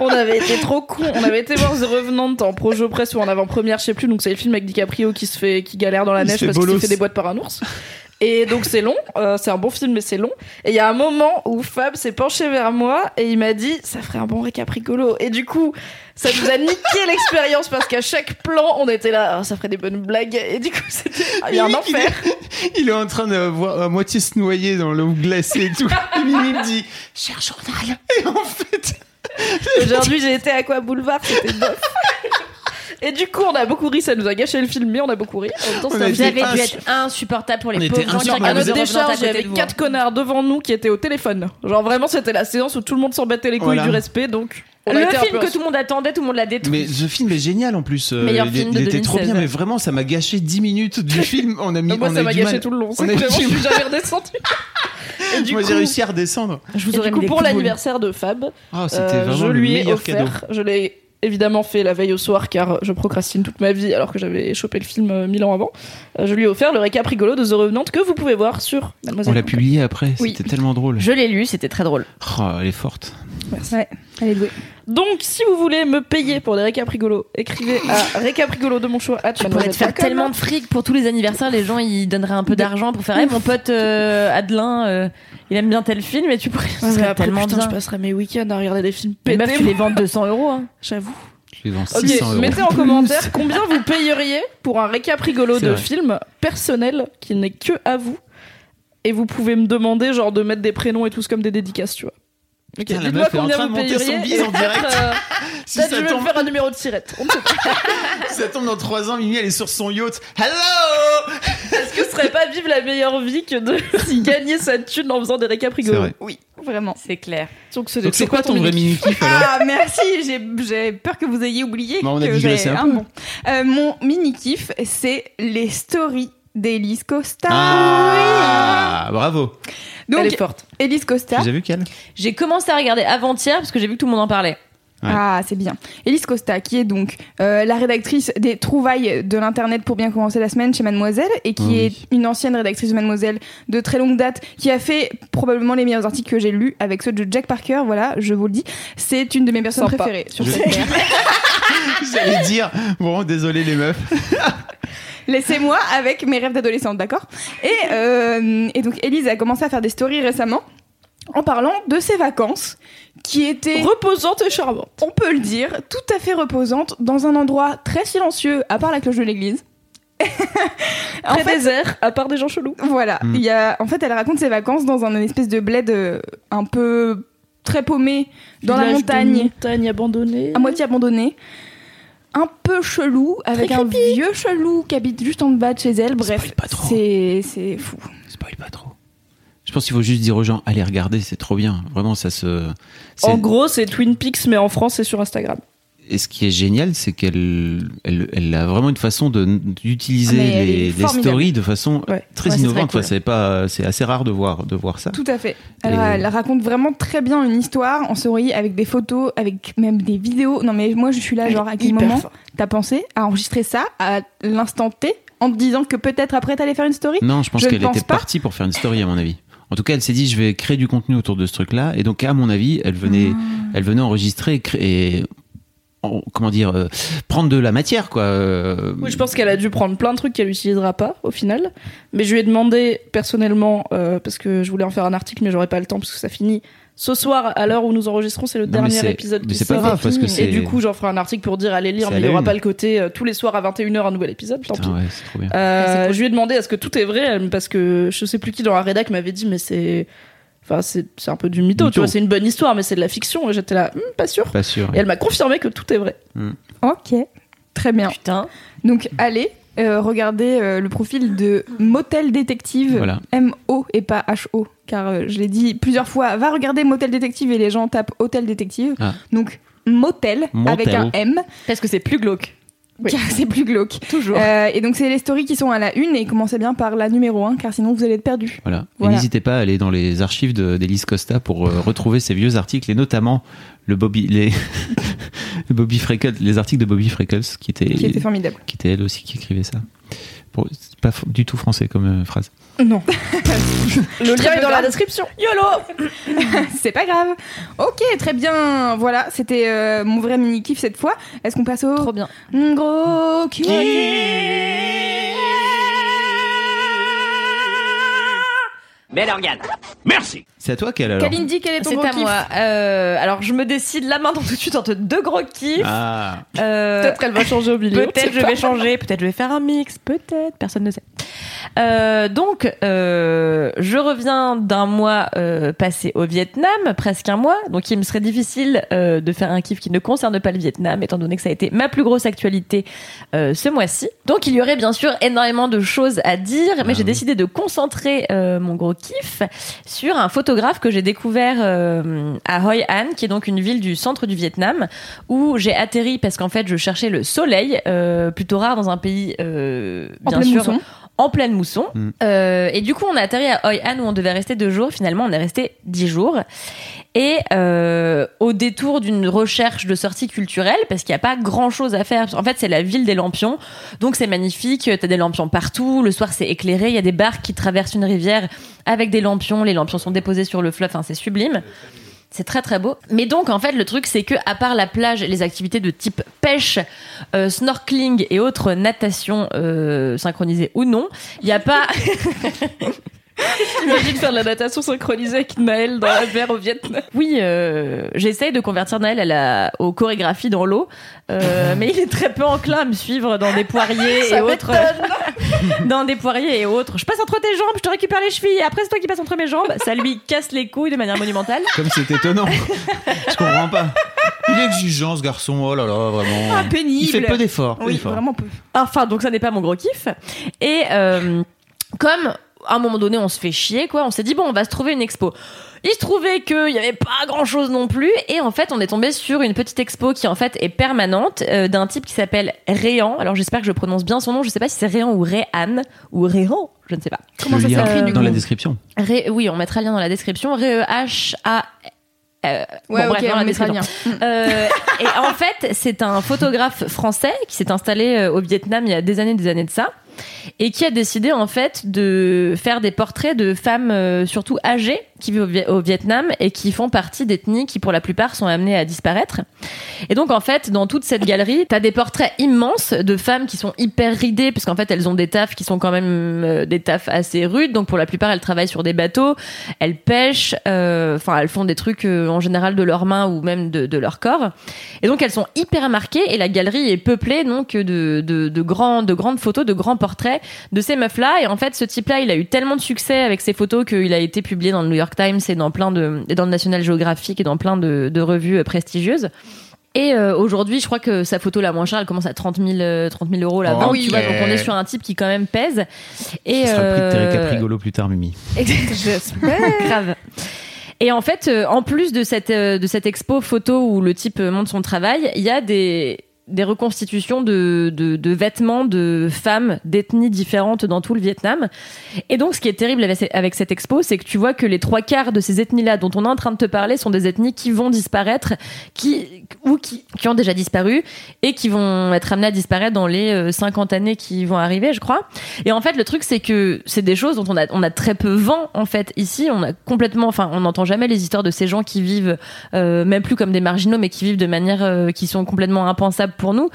On avait été trop cons. On avait été voir The Revenant en projo presse ou en avant-première, je sais plus. Donc, c'est le film avec DiCaprio qui se fait, qui galère dans la Il neige parce qu'il fait des boîtes par un ours. Et donc c'est long, euh, c'est un bon film mais c'est long. Et il y a un moment où Fab s'est penché vers moi et il m'a dit ça ferait un bon récap rigolo. Et du coup ça nous a niqué l'expérience parce qu'à chaque plan on était là, Ah, ça ferait des bonnes blagues. Et du coup c'était il y a un enfer. Il est en train de voir à moitié se noyer dans l'eau glacée et tout. Et Mimi me dit Cher journal. Et en fait, Aujourd'hui j'ai été à quoi boulevard, c'était bof. Et du coup on a beaucoup ri, ça nous a gâché le film mais on a beaucoup ri. En même temps, On c'était a un été Vous film- avez dû être insupportable pour On les était pauvres gens qui insupportable. À notre décharge, il y avait quatre connards devant nous qui étaient au téléphone. Genre vraiment, c'était la séance où tout le monde s'en battait les couilles Voilà. du respect, donc. on a Le été un film peu que tout le monde attendait, tout le monde l'a détruit. mais ce film est génial en plus. Euh, Meilleur il, film il de était trop 2016. bien, mais vraiment, ça m'a gâché 10 minutes du film. On a mis. Moi, on ça a m'a eu du gâché mal. tout le long. On C'est a eu vraiment, du je suis mal. jamais redescendue. Et du Moi, coup, j'ai réussi à redescendre. Je vous et aurais du coup pour l'anniversaire de Fab, Oh, c'était euh, vraiment je le lui ai meilleur offert. cadeau. Je l'ai évidemment fait la veille au soir car je procrastine toute ma vie alors que j'avais chopé le film euh, mille ans avant. Euh, je lui ai offert le récap rigolo de The Revenant que vous pouvez voir sur On Mademoiselle. l'a publié après. Oui. C'était tellement drôle. Je l'ai lu, c'était très drôle. Oh, elle est forte. Ouais, allez louer. Donc, si vous voulez me payer pour des récaps rigolos, écrivez à récaprigolo de mon choix. Tu pourrais te faire tellement de fric pour tous les anniversaires, les gens ils donneraient un peu d'argent pour faire. Hey, mon pote euh, Adelin, euh, il aime bien tel film et tu pourrais. ce serait tellement putain, bien. je passerai mes week-ends à regarder des films Les pétés. meufs, tu les vends 200 euros. Hein. J'avoue. Je les vends Ok, 600 euros. mettez en commentaire combien vous payeriez pour un récap rigolo C'est de vrai. film personnel qui n'est que à vous. Et vous pouvez me demander genre de mettre des prénoms et tout comme des dédicaces, tu vois. Ok, la meuf est en train de monter son bise en direct. euh, Si ça je vais me tombe, faire un numéro de pas. ça tombe dans 3 ans, Mimi elle est sur son yacht. Hello Est-ce que ce serait pas vivre la meilleure vie que de gagner sa thune en faisant des récaps C'est rigolos? vrai. Oui, vraiment. C'est clair. Donc c'est quoi ton vrai mini-kiff alors Ah, merci, j'ai- j'ai peur que vous ayez oublié. Bah, on a que un peu. bon. Euh, mon mini-kiff, c'est les stories d'Elise Costa. Ah, bravo. Donc, Elle est forte. Elise Costa. As vu quelle J'ai commencé à regarder avant-hier parce que j'ai vu que tout le monde en parlait. Ouais. Ah, c'est bien. Elise Costa, qui est donc euh, la rédactrice des trouvailles de l'Internet pour bien commencer la semaine chez Mademoiselle, et qui Oui. est une ancienne rédactrice de Mademoiselle de très longue date, qui a fait probablement les meilleurs articles que j'ai lus avec ceux de Jack Parker, voilà, je vous le dis. C'est une de mes personnes Sympa. préférées sur Je- cette terre. J'allais dire, bon, désolé les meufs. Laissez-moi avec mes rêves d'adolescente, d'accord? Et, euh, et donc, Elise a commencé à faire des stories récemment en parlant de ses vacances qui étaient, Reposante et charmante. on peut le dire, tout à fait reposantes dans un endroit très silencieux, à part la cloche de l'église. en Très fait, désert, à part des gens chelous. voilà. Mm. Il y a, en fait, elle raconte ses vacances dans un espèce de bled euh, un peu très paumé dans la Village montagne, montagne abandonnée. à moitié abandonné. Un peu chelou, avec un vieux chelou qui habite juste en bas de chez elle. Bref, Spoil pas trop. c'est c'est fou. Spoil pas trop. Je pense qu'il faut juste dire aux gens, allez regarder, c'est trop bien. Vraiment, ça se. En gros, c'est Twin Peaks, mais en France, c'est sur Instagram. Et ce qui est génial, c'est qu'elle elle, elle a vraiment une façon d'utiliser Ah, les, les stories de façon Ouais. très Ouais, innovante. très cool. Enfin, c'est pas, c'est assez rare de voir de voir ça. Tout à fait. Elle, Et- elle raconte vraiment très bien une histoire en story avec des photos, avec même des vidéos. Non mais moi je suis là genre à quel moment t'as pensé à enregistrer ça à l'instant T en te disant que peut-être après t'allais faire une story? Non, je pense qu'elle était pas. partie pour faire une story à mon avis. En tout cas, elle s'est dit, je vais créer du contenu autour de ce truc-là. Et donc, à mon avis, elle venait, Ah. elle venait enregistrer et, créer, en- comment dire, euh, prendre de la matière, quoi. Euh, Oui, je pense qu'elle a dû prendre plein de trucs qu'elle utilisera pas au final. Mais je lui ai demandé personnellement, euh, parce que je voulais en faire un article, mais j'aurais pas le temps parce que ça finit ce soir à l'heure où nous enregistrons. C'est le Non, dernier c'est- épisode mais qui c'est pas grave, parce que Et du coup, j'en ferai un article pour dire allez lire, C'est mais à il la y aura une. pas le côté euh, tous les soirs à 21h un nouvel épisode. Tant putain, pis. ouais, c'est trop bien. Euh, Ouais, c'est cool. Je lui ai demandé est-ce que tout est vrai parce que je sais plus qui dans la rédac m'avait dit mais c'est enfin c'est un peu du mytho, Mytho. tu vois c'est une bonne histoire mais c'est de la fiction et j'étais là Hmm, pas sûr Pas sûr. et elle m'a confirmé que tout est vrai Ok, très bien. Putain. Donc allez euh, regardez euh, le profil de Motel Détective, Voilà. M-O et pas H-O, car euh, je l'ai dit plusieurs fois, va regarder Motel Détective et les gens tapent Hôtel Détective. Ah. Donc Motel, Motel. avec un M, Parce que c'est plus glauque. Oui. car c'est plus glauque. Toujours. Euh, et donc c'est les stories qui sont à la une et commencez bien par la numéro 1 car sinon vous allez être perdu. Voilà. Et n'hésitez pas à aller dans les archives de- d'Elise Costa pour euh, retrouver ses vieux articles et notamment le Bobby, les, le Bobby Freckles, les articles de Bobby Freckles qui était, qui était formidable. qui était elle aussi qui écrivait ça. C'est pas du tout français comme euh, phrase. non le lien est dans la description YOLO C'est pas grave. Ok, très bien. Voilà, c'était euh, mon vrai mini kiff cette fois. Est-ce qu'on passe au Trop bien. gros kiff Belle organe. C'est à toi qu'elle alors Kalindi, quel est ton C'est gros à kiff moi. Euh, alors je me décide là maintenant tout de suite entre deux gros kiffs. Ah, Euh, peut-être qu'elle va changer au milieu Peut-être je vais changer, peut-être je vais faire un mix, peut-être, personne ne sait. Euh, donc, euh, je reviens d'un mois euh, passé au Vietnam, presque un mois, donc il me serait difficile euh, de faire un kiff qui ne concerne pas le Vietnam, étant donné que ça a été ma plus grosse actualité euh, ce mois-ci. Donc il y aurait bien sûr énormément de choses à dire, mais Ah j'ai oui. décidé de concentrer euh, mon gros kiff sur un photographe que j'ai découvert euh, à Hoi An, qui est donc une ville du centre du Vietnam, où j'ai atterri parce qu'en fait je cherchais le soleil, euh, plutôt rare dans un pays euh, En bien pleine sûr mousson. En pleine mousson. Mm. Euh, et du coup on a atterri à Hoi An où on devait rester deux jours. Finalement on est resté dix jours. Et euh, au détour d'une recherche de sortie culturelle, parce qu'il n'y a pas grand chose à faire. En fait, c'est la ville des lampions, donc c'est magnifique. T'as des lampions partout. Le soir, c'est éclairé. Il y a des barques qui traversent une rivière avec des lampions. Les lampions sont déposés sur le fleuve. Enfin, c'est sublime. C'est très très beau. Mais donc en fait le truc c'est que à part la plage les activités de type pêche, euh, snorkeling et autres natation euh, synchronisées ou non, il n'y a pas Imagine faire de la natation synchronisée avec Naël dans la mer au Vietnam. Oui, euh, j'essaye de convertir Naël à la, aux chorégraphies dans l'eau, euh, mais il est très peu enclin à me suivre dans des poiriers Ça et autres. dans des poiriers et autres. Je passe entre tes jambes, je te récupère les chevilles, et après c'est toi qui passes entre mes jambes. Ça lui casse les couilles de manière monumentale. Comme c'est étonnant. Je comprends pas. Il est exigeant ce garçon, oh là là, vraiment. Ah, pénible. Il fait peu d'efforts. Oui, vraiment peu. Enfin, donc ça n'est pas mon gros kiff. Et euh, comme à un moment donné on se fait chier, quoi, on s'est dit bon, on va se trouver une expo. Il se trouvait qu'il n'y avait pas grand chose non plus, et en fait, on est tombé sur une petite expo qui en fait est permanente euh, d'un type qui s'appelle Réan. Alors j'espère que je prononce bien son nom, je sais pas si c'est Réan ou Réan ou Réan, je ne sais pas. Comment Le ça s'écrit du dans coup la description. Ré- oui, on mettra le lien dans la description. R-E-H-A. euh, Ouais, bon, ok, bref, on la mettra lien. Euh, et en fait, c'est un photographe français qui s'est installé euh, au Vietnam il y a des années, des années de ça, et qui a décidé en fait de faire des portraits de femmes euh, surtout âgées qui vivent au, Vi- au Vietnam et qui font partie d'ethnies qui pour la plupart sont amenées à disparaître. Et donc en fait, dans toute cette galerie, t'as des portraits immenses de femmes qui sont hyper ridées, parce qu'en fait elles ont des tafs qui sont quand même euh, des tafs assez rudes. Donc pour la plupart, elles travaillent sur des bateaux, elles pêchent, euh, enfin elles font des trucs en général de leurs mains ou même de, leur corps. Et donc elles sont hyper marquées et la galerie est peuplée donc de, de, grandes photos, de grands portraits de ces meufs-là. Et en fait, ce type-là, il a eu tellement de succès avec ses photos qu'il a été publié dans le New York Times et dans plein de, et dans le National Geographic et dans plein de, de revues euh, prestigieuses. Et euh, aujourd'hui, je crois que sa photo la moins chère, elle commence à 30 000, euh, 30 000 euros la Oh, oui. Tu vois, donc on est sur un type qui quand même pèse. Et Ce sera le prix de Terry euh, Caprigolo plus tard, Mimi. J'espère. Grave. Et en fait, euh, en plus de cette, euh, de cette expo photo où le type euh, montre son travail, il y a des, des reconstitutions de, de, de vêtements de femmes d'ethnies différentes dans tout le Vietnam. Et donc, ce qui est terrible avec, cette expo, c'est que tu vois que les trois quarts de ces ethnies-là dont on est en train de te parler sont des ethnies qui vont disparaître, qui, ou qui, qui ont déjà disparu, et qui vont être amenées à disparaître dans les euh, 50 années qui vont arriver, je crois. Et en fait, le truc, c'est que c'est des choses dont on a, on a très peu vent, en fait. Ici, on a complètement, enfin, on n'entend jamais les histoires de ces gens qui vivent, euh, même plus comme des marginaux, mais qui vivent de manière, euh, qui sont complètement impensables pour nous.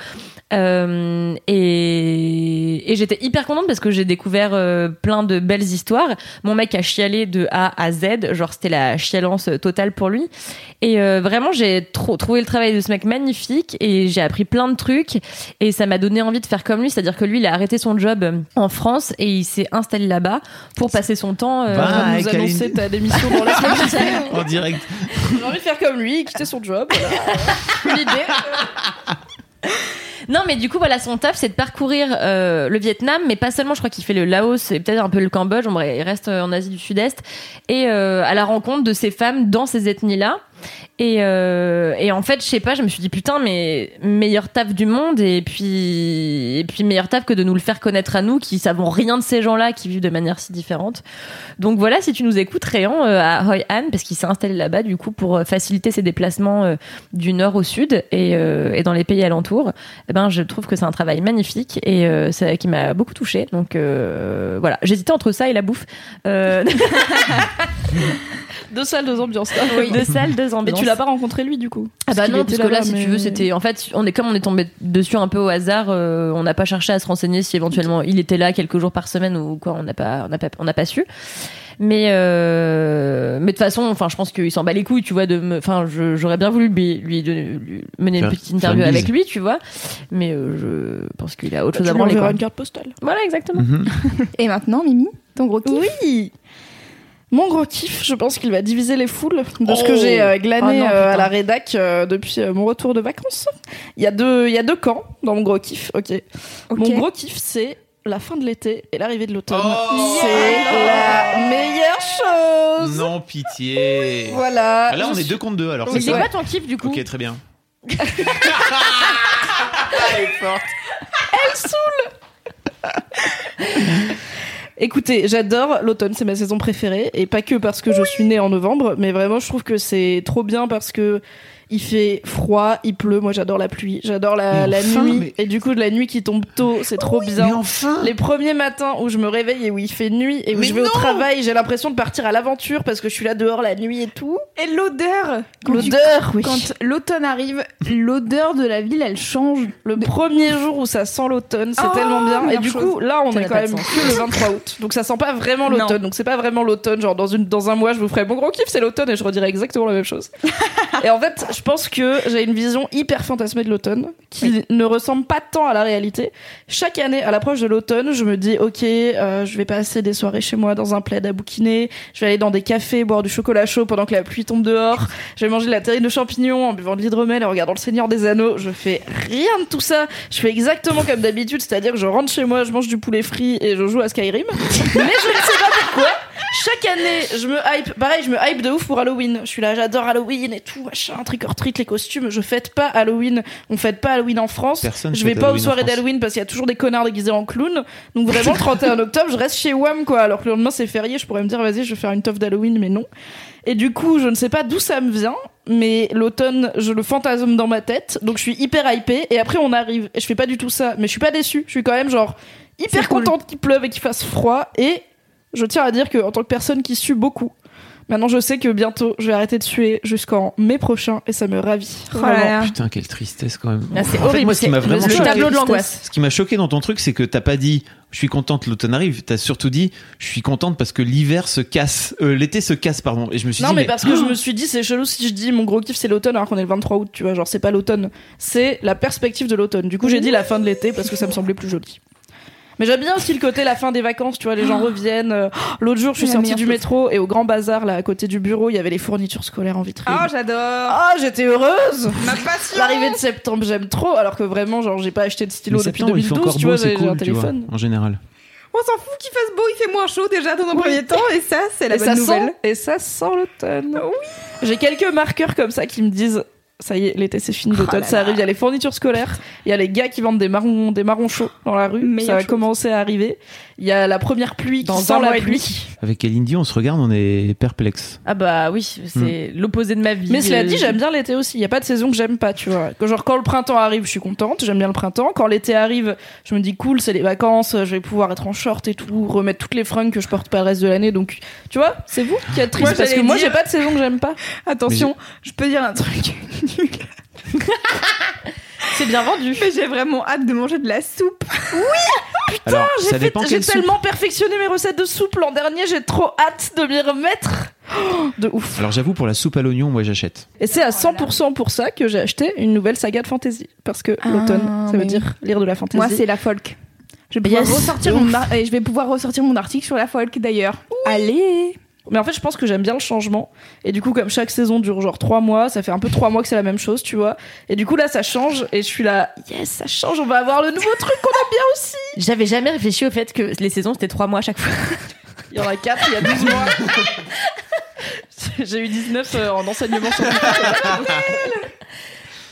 Euh, et, et j'étais hyper contente parce que j'ai découvert euh, plein de belles histoires. Mon mec a chialé de A à Z, genre c'était la chialance totale pour lui. Et euh, vraiment, j'ai trop trouvé le travail de ce mec magnifique et j'ai appris plein de trucs et ça m'a donné envie de faire comme lui, c'est-à-dire que lui, il a arrêté son job en France et il s'est installé là-bas pour passer son temps. euh, Bah, avec nous annoncer ta démission dans la semaine. En direct. J'ai envie de faire comme lui, quitter son job. Voilà. L'idée. Non, mais du coup, voilà, son taf, c'est de parcourir euh, le Vietnam, mais pas seulement. Je crois qu'il fait le Laos et peut-être un peu le Cambodge. Il reste en Asie du Sud-Est et euh, à la rencontre de ces femmes dans ces ethnies-là. Et, euh, et en fait, je sais pas, je me suis dit putain, mais meilleur taf du monde et puis et puis meilleur taf que de nous le faire connaître à nous qui savons rien de ces gens-là qui vivent de manière si différente. Donc voilà, si tu nous écoutes, Réan euh, à Hoi An, parce qu'il s'est installé là-bas du coup pour euh, faciliter ses déplacements euh, du nord au sud et, et dans les pays alentours. Eh ben, je trouve que c'est un travail magnifique et ça, qui m'a beaucoup touchée. Donc voilà, j'hésitais entre ça et la bouffe. Deux salles, deux ambiances. deux salles, deux Mais ambiances. tu l'as pas rencontré lui du coup Ah bah non, parce que là, si tu mais- veux, c'était en fait, on est comme on est tombé dessus un peu au hasard. euh, on n'a pas cherché à se renseigner si éventuellement il était là quelques jours par semaine ou quoi. On n'a pas, on n'a pas, on n'a pas su. Mais euh, mais de toute façon, enfin, je pense qu'il s'en bat les couilles, tu vois. De me, enfin, j'aurais bien voulu lui, lui, donner- lui mener une petite interview une avec lui, tu vois. Mais euh, je pense qu'il a autre chose à branler. une carte postale. Voilà, exactement. Mhm. Et maintenant, Mimi, ton gros kiff Oui mon gros kiff, je pense qu'il va diviser les foules de ce que Oh. j'ai euh, glané Oh non, euh, à la rédac euh, depuis euh, mon retour de vacances. Il y a deux, il y a deux camps dans mon gros kiff. Ok. Mon gros kiff, c'est la fin de l'été et l'arrivée de l'automne. Oh. c'est la meilleure chose. Non, pitié. Voilà. Ah, Là, on Je est suis- deux contre deux, alors Mais c'est quoi ton kiff du coup Ok, très bien. Écoutez, j'adore l'automne, c'est ma saison préférée et pas que parce que je suis née en novembre, mais vraiment je trouve que c'est trop bien parce que Il fait froid, il pleut. Moi, j'adore la pluie. J'adore la, Mais la enfin, nuit. mais- Et du coup, de la nuit qui tombe tôt, c'est trop bien. Mais enfin Les premiers matins où je me réveille et où il fait nuit et où Mais je vais au travail, j'ai l'impression de partir à l'aventure parce que je suis là dehors la nuit et tout. Et l'odeur L'odeur, oui. Quand l'automne arrive, l'odeur de la ville, elle change. Le premier jour où ça sent l'automne, c'est Oh, tellement bien. Et du chose. coup, là, on Ça est quand même que le 23 août. Donc ça sent pas vraiment l'automne. Donc c'est pas vraiment l'automne. Genre dans une dans un mois, je vous ferai mon gros kiff, c'est l'automne et je redirai exactement la même chose. et en fait, je pense que j'ai une vision hyper fantasmée de l'automne qui ne ressemble pas tant à la réalité. Chaque année, à l'approche de l'automne, je me dis ok, euh, je vais passer des soirées chez moi dans un plaid à bouquiner. Je vais aller dans des cafés boire du chocolat chaud pendant que la pluie tombe dehors. Je vais manger de la terrine de champignons en buvant de l'hydromel et en regardant le Seigneur des Anneaux. Je fais rien de tout ça. Je fais exactement comme d'habitude, c'est-à-dire que je rentre chez moi, je mange du poulet frit et je joue à Skyrim. Mais je ne sais pas pourquoi. Chaque année, je me hype. Pareil, je me hype de ouf pour Halloween. Je suis là, j'adore Halloween et tout, machin, trick or treat, les costumes. Je fête pas Halloween. On fête pas Halloween en France. Personne je vais pas aux soirées d'Halloween parce qu'il y a toujours des connards déguisés en clown. Donc vraiment, le 31 octobre, je reste chez WAM, quoi. Alors que le lendemain, c'est férié. Je pourrais me dire, vas-y, je vais faire une toffe d'Halloween, mais non. Et du coup, je ne sais pas d'où ça me vient, mais l'automne, je le fantasme dans ma tête, donc je suis hyper hypée. Et après, on arrive, et je fais pas du tout ça, mais je suis pas déçue. Je suis quand même genre hyper cool. contente qu'il pleuve et qu'il fasse froid. Et je tiens à dire que en tant que personne qui sue beaucoup, maintenant je sais que bientôt je vais arrêter de suer jusqu'en mai prochain, et ça me ravit. Oh là. Putain, quelle tristesse quand même. C'est En fait, horrible. moi, ce qui c'est m'a vraiment le choqué- tableau de l'angoisse. Ce qui m'a choqué dans ton truc, c'est que t'as pas dit je suis contente l'automne arrive, t'as surtout dit je suis contente parce que l'hiver se casse, euh, l'été se casse, pardon. Et je me suis Non dit, mais parce que je me suis dit c'est chelou si je dis mon gros kiff c'est l'automne alors qu'on est le 23 août tu vois genre c'est pas l'automne c'est la perspective de l'automne du coup j'ai dit la fin de l'été parce que ça me semblait plus joli mais j'aime bien aussi le côté la fin des vacances tu vois les gens reviennent Euh, l'autre jour je suis La sortie du chose. métro et au grand bazar là à côté du bureau il y avait les fournitures scolaires en vitrine Oh, j'adore. ah j'étais heureuse Ma passion. l'arrivée de septembre j'aime trop alors que vraiment genre j'ai pas acheté de stylo Mais depuis septembre, il fait 2012 encore tu beau, vois c'est j'ai un vois, téléphone en général. On s'en fout qu'il fasse beau, il fait moins chaud déjà dans un Oui. premier temps, et ça, c'est la et bonne ça nouvelle. sent et ça sent l'automne. J'ai quelques marqueurs comme ça qui me disent ça y est, l'été c'est fini, l'automne là ça arrive. Il y a les fournitures scolaires, il y a les gars qui vendent des marrons, des marrons chauds dans la rue. Meilleure ça va chose. commencer à arriver. Il y a la première pluie qui Dans sent la pluie. Avec Kalindi, on se regarde, on est perplexe. Ah bah oui, c'est l'opposé de ma vie. Mais cela Euh, dit, j'aime bien l'été aussi. Il y a pas de saison que j'aime pas, tu vois. Genre quand le printemps arrive, je suis contente, j'aime bien le printemps. Quand l'été arrive, je me dis cool, c'est les vacances, je vais pouvoir être en short et tout, remettre toutes les fringues que je porte pas le reste de l'année. Donc, tu vois, c'est vous qui êtes triste Moi, parce que j'allais moi dire- j'ai pas de saison que j'aime pas. Attention, je peux dire un truc nul. C'est bien vendu. Mais j'ai vraiment hâte de manger de la soupe. Fait- dépend j'ai soupe. tellement perfectionné mes recettes de soupe l'an dernier, j'ai trop hâte de m'y remettre. Oh, de ouf. Alors j'avoue, pour la soupe à l'oignon, moi j'achète. Et c'est à 100% pour ça que j'ai acheté une nouvelle saga de fantasy. Parce que Ah, l'automne, ça veut dire lire de la fantasy. Moi, c'est la folk. Je vais pouvoir, Yes. ressortir mon ar- et je vais pouvoir ressortir mon article sur la folk d'ailleurs. Allez Mais en fait, je pense que j'aime bien le changement. Et du coup, comme chaque saison dure genre 3 mois, ça fait un peu 3 mois que c'est la même chose, tu vois. Et du coup, là, ça change. Et je suis là, yes, ça change, on va avoir le nouveau truc qu'on aime bien aussi. J'avais jamais réfléchi au fait que les saisons c'était trois mois à chaque fois. Il y en a 4, il y a 12 mois. J'ai eu 19 euh, en enseignement sur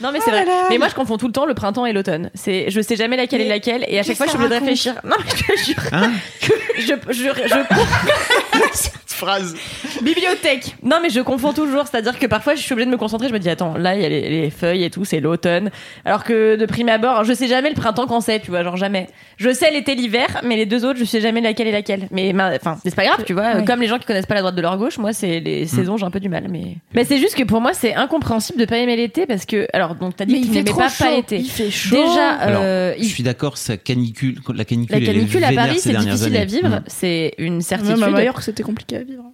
Non mais c'est Oh là vrai. là. Mais moi je confonds tout le temps le printemps et l'automne. C'est je sais jamais laquelle est Mais laquelle et à chaque fois je suis obligée de réfléchir. Non mais je te jure. Hein que je, je, je, Cette phrase Bibliothèque Non, mais je confonds toujours. C'est-à-dire que parfois, je suis obligée de me concentrer. Je me dis, attends, là, il y a les, les feuilles et tout, c'est l'automne. Alors que de prime abord, je sais jamais le printemps quand c'est, tu vois, genre jamais. Je sais l'été, l'hiver, mais les deux autres, je sais jamais laquelle est laquelle. Mais ma- enfin, c'est pas grave, tu vois. Ouais. Comme les gens qui connaissent pas la droite de leur gauche, moi, c'est les saisons, j'ai un peu du mal. Mais, mais c'est juste que pour moi, c'est incompréhensible de pas aimer l'été parce que, alors, donc, t'as dit Mais que il tu fait n'aimais trop pas, chaud. pas l'été. Il fait chaud. Déjà, Alors, euh, je suis d'accord, ça canicule, la canicule, la canicule à Paris, ces c'est difficile à vivre. Mm. C'est une certitude. Même à Majorque, c'était compliqué à vivre.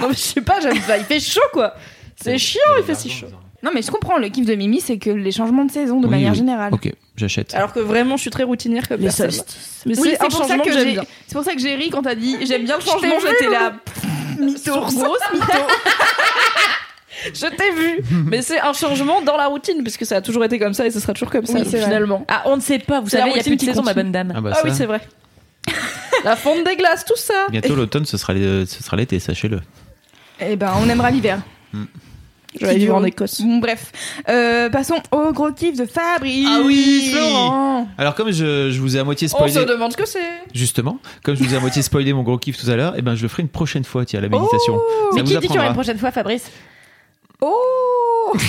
Non, mais je sais pas, j'aime pas. Il fait chaud, quoi. C'est chiant, il fait si chaud. Non, mais je comprends. Le kiff de Mimi, c'est que les changements de saison, de Oui, manière oui. générale. Ok, j'achète. Alors que vraiment, je suis très routinière comme Les personne. solstices. Mais Oui, c'est un pour, ça changement que que j'aime j'ai- bien. c'est pour ça que j'ai ri quand t'as dit j'aime bien le t'ai changement. vu, J'étais là. Mytho, grosse mytho. Je t'ai vu, mais c'est un changement dans la routine, puisque ça a toujours été comme ça et ce sera toujours comme ça Oui, c'est vrai. finalement. Ah, on ne sait pas. Vous C'est la savez, il y a routine plus de qui saison, ma continue. bonne dame. Ah bah Ah oui, c'est vrai. la fonte des glaces, tout ça. bientôt l'automne, ce sera sera l'été, sachez-le. Eh ben, on aimera l'hiver. Je vais vivre en Écosse. Bon, bref. Euh, passons au gros kiff de Fabrice. Ah oui Florent. Alors comme je, je vous ai à moitié On spoilé, se demande ce que c'est. justement, comme je vous ai à moitié spoilé mon gros kiff tout à l'heure, et ben je le ferai une prochaine fois, tiens, la méditation. Ça Mais vous qui dit qu'il y aura apprendra. une prochaine fois, Fabrice Oh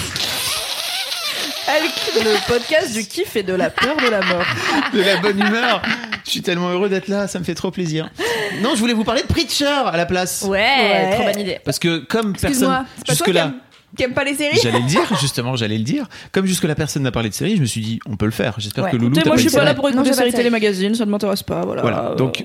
Elle- le podcast du kiff et de la peur de la mort. de la bonne humeur. Je suis tellement heureux d'être là, ça me fait trop plaisir. Non, je voulais vous parler de Preacher à la place. Ouais, Ouais. trop bonne idée. Parce que comme personne jusque-là, aime- qui aime pas les séries j'allais le dire, justement, j'allais le dire. Comme jusque-là personne n'a parlé de série, je me suis dit, on peut le faire. J'espère Ouais. que Loulou. Moi je suis pas là pour écouter séries de télé série. magazine, ça ne m'intéresse pas. Voilà. Voilà. Donc,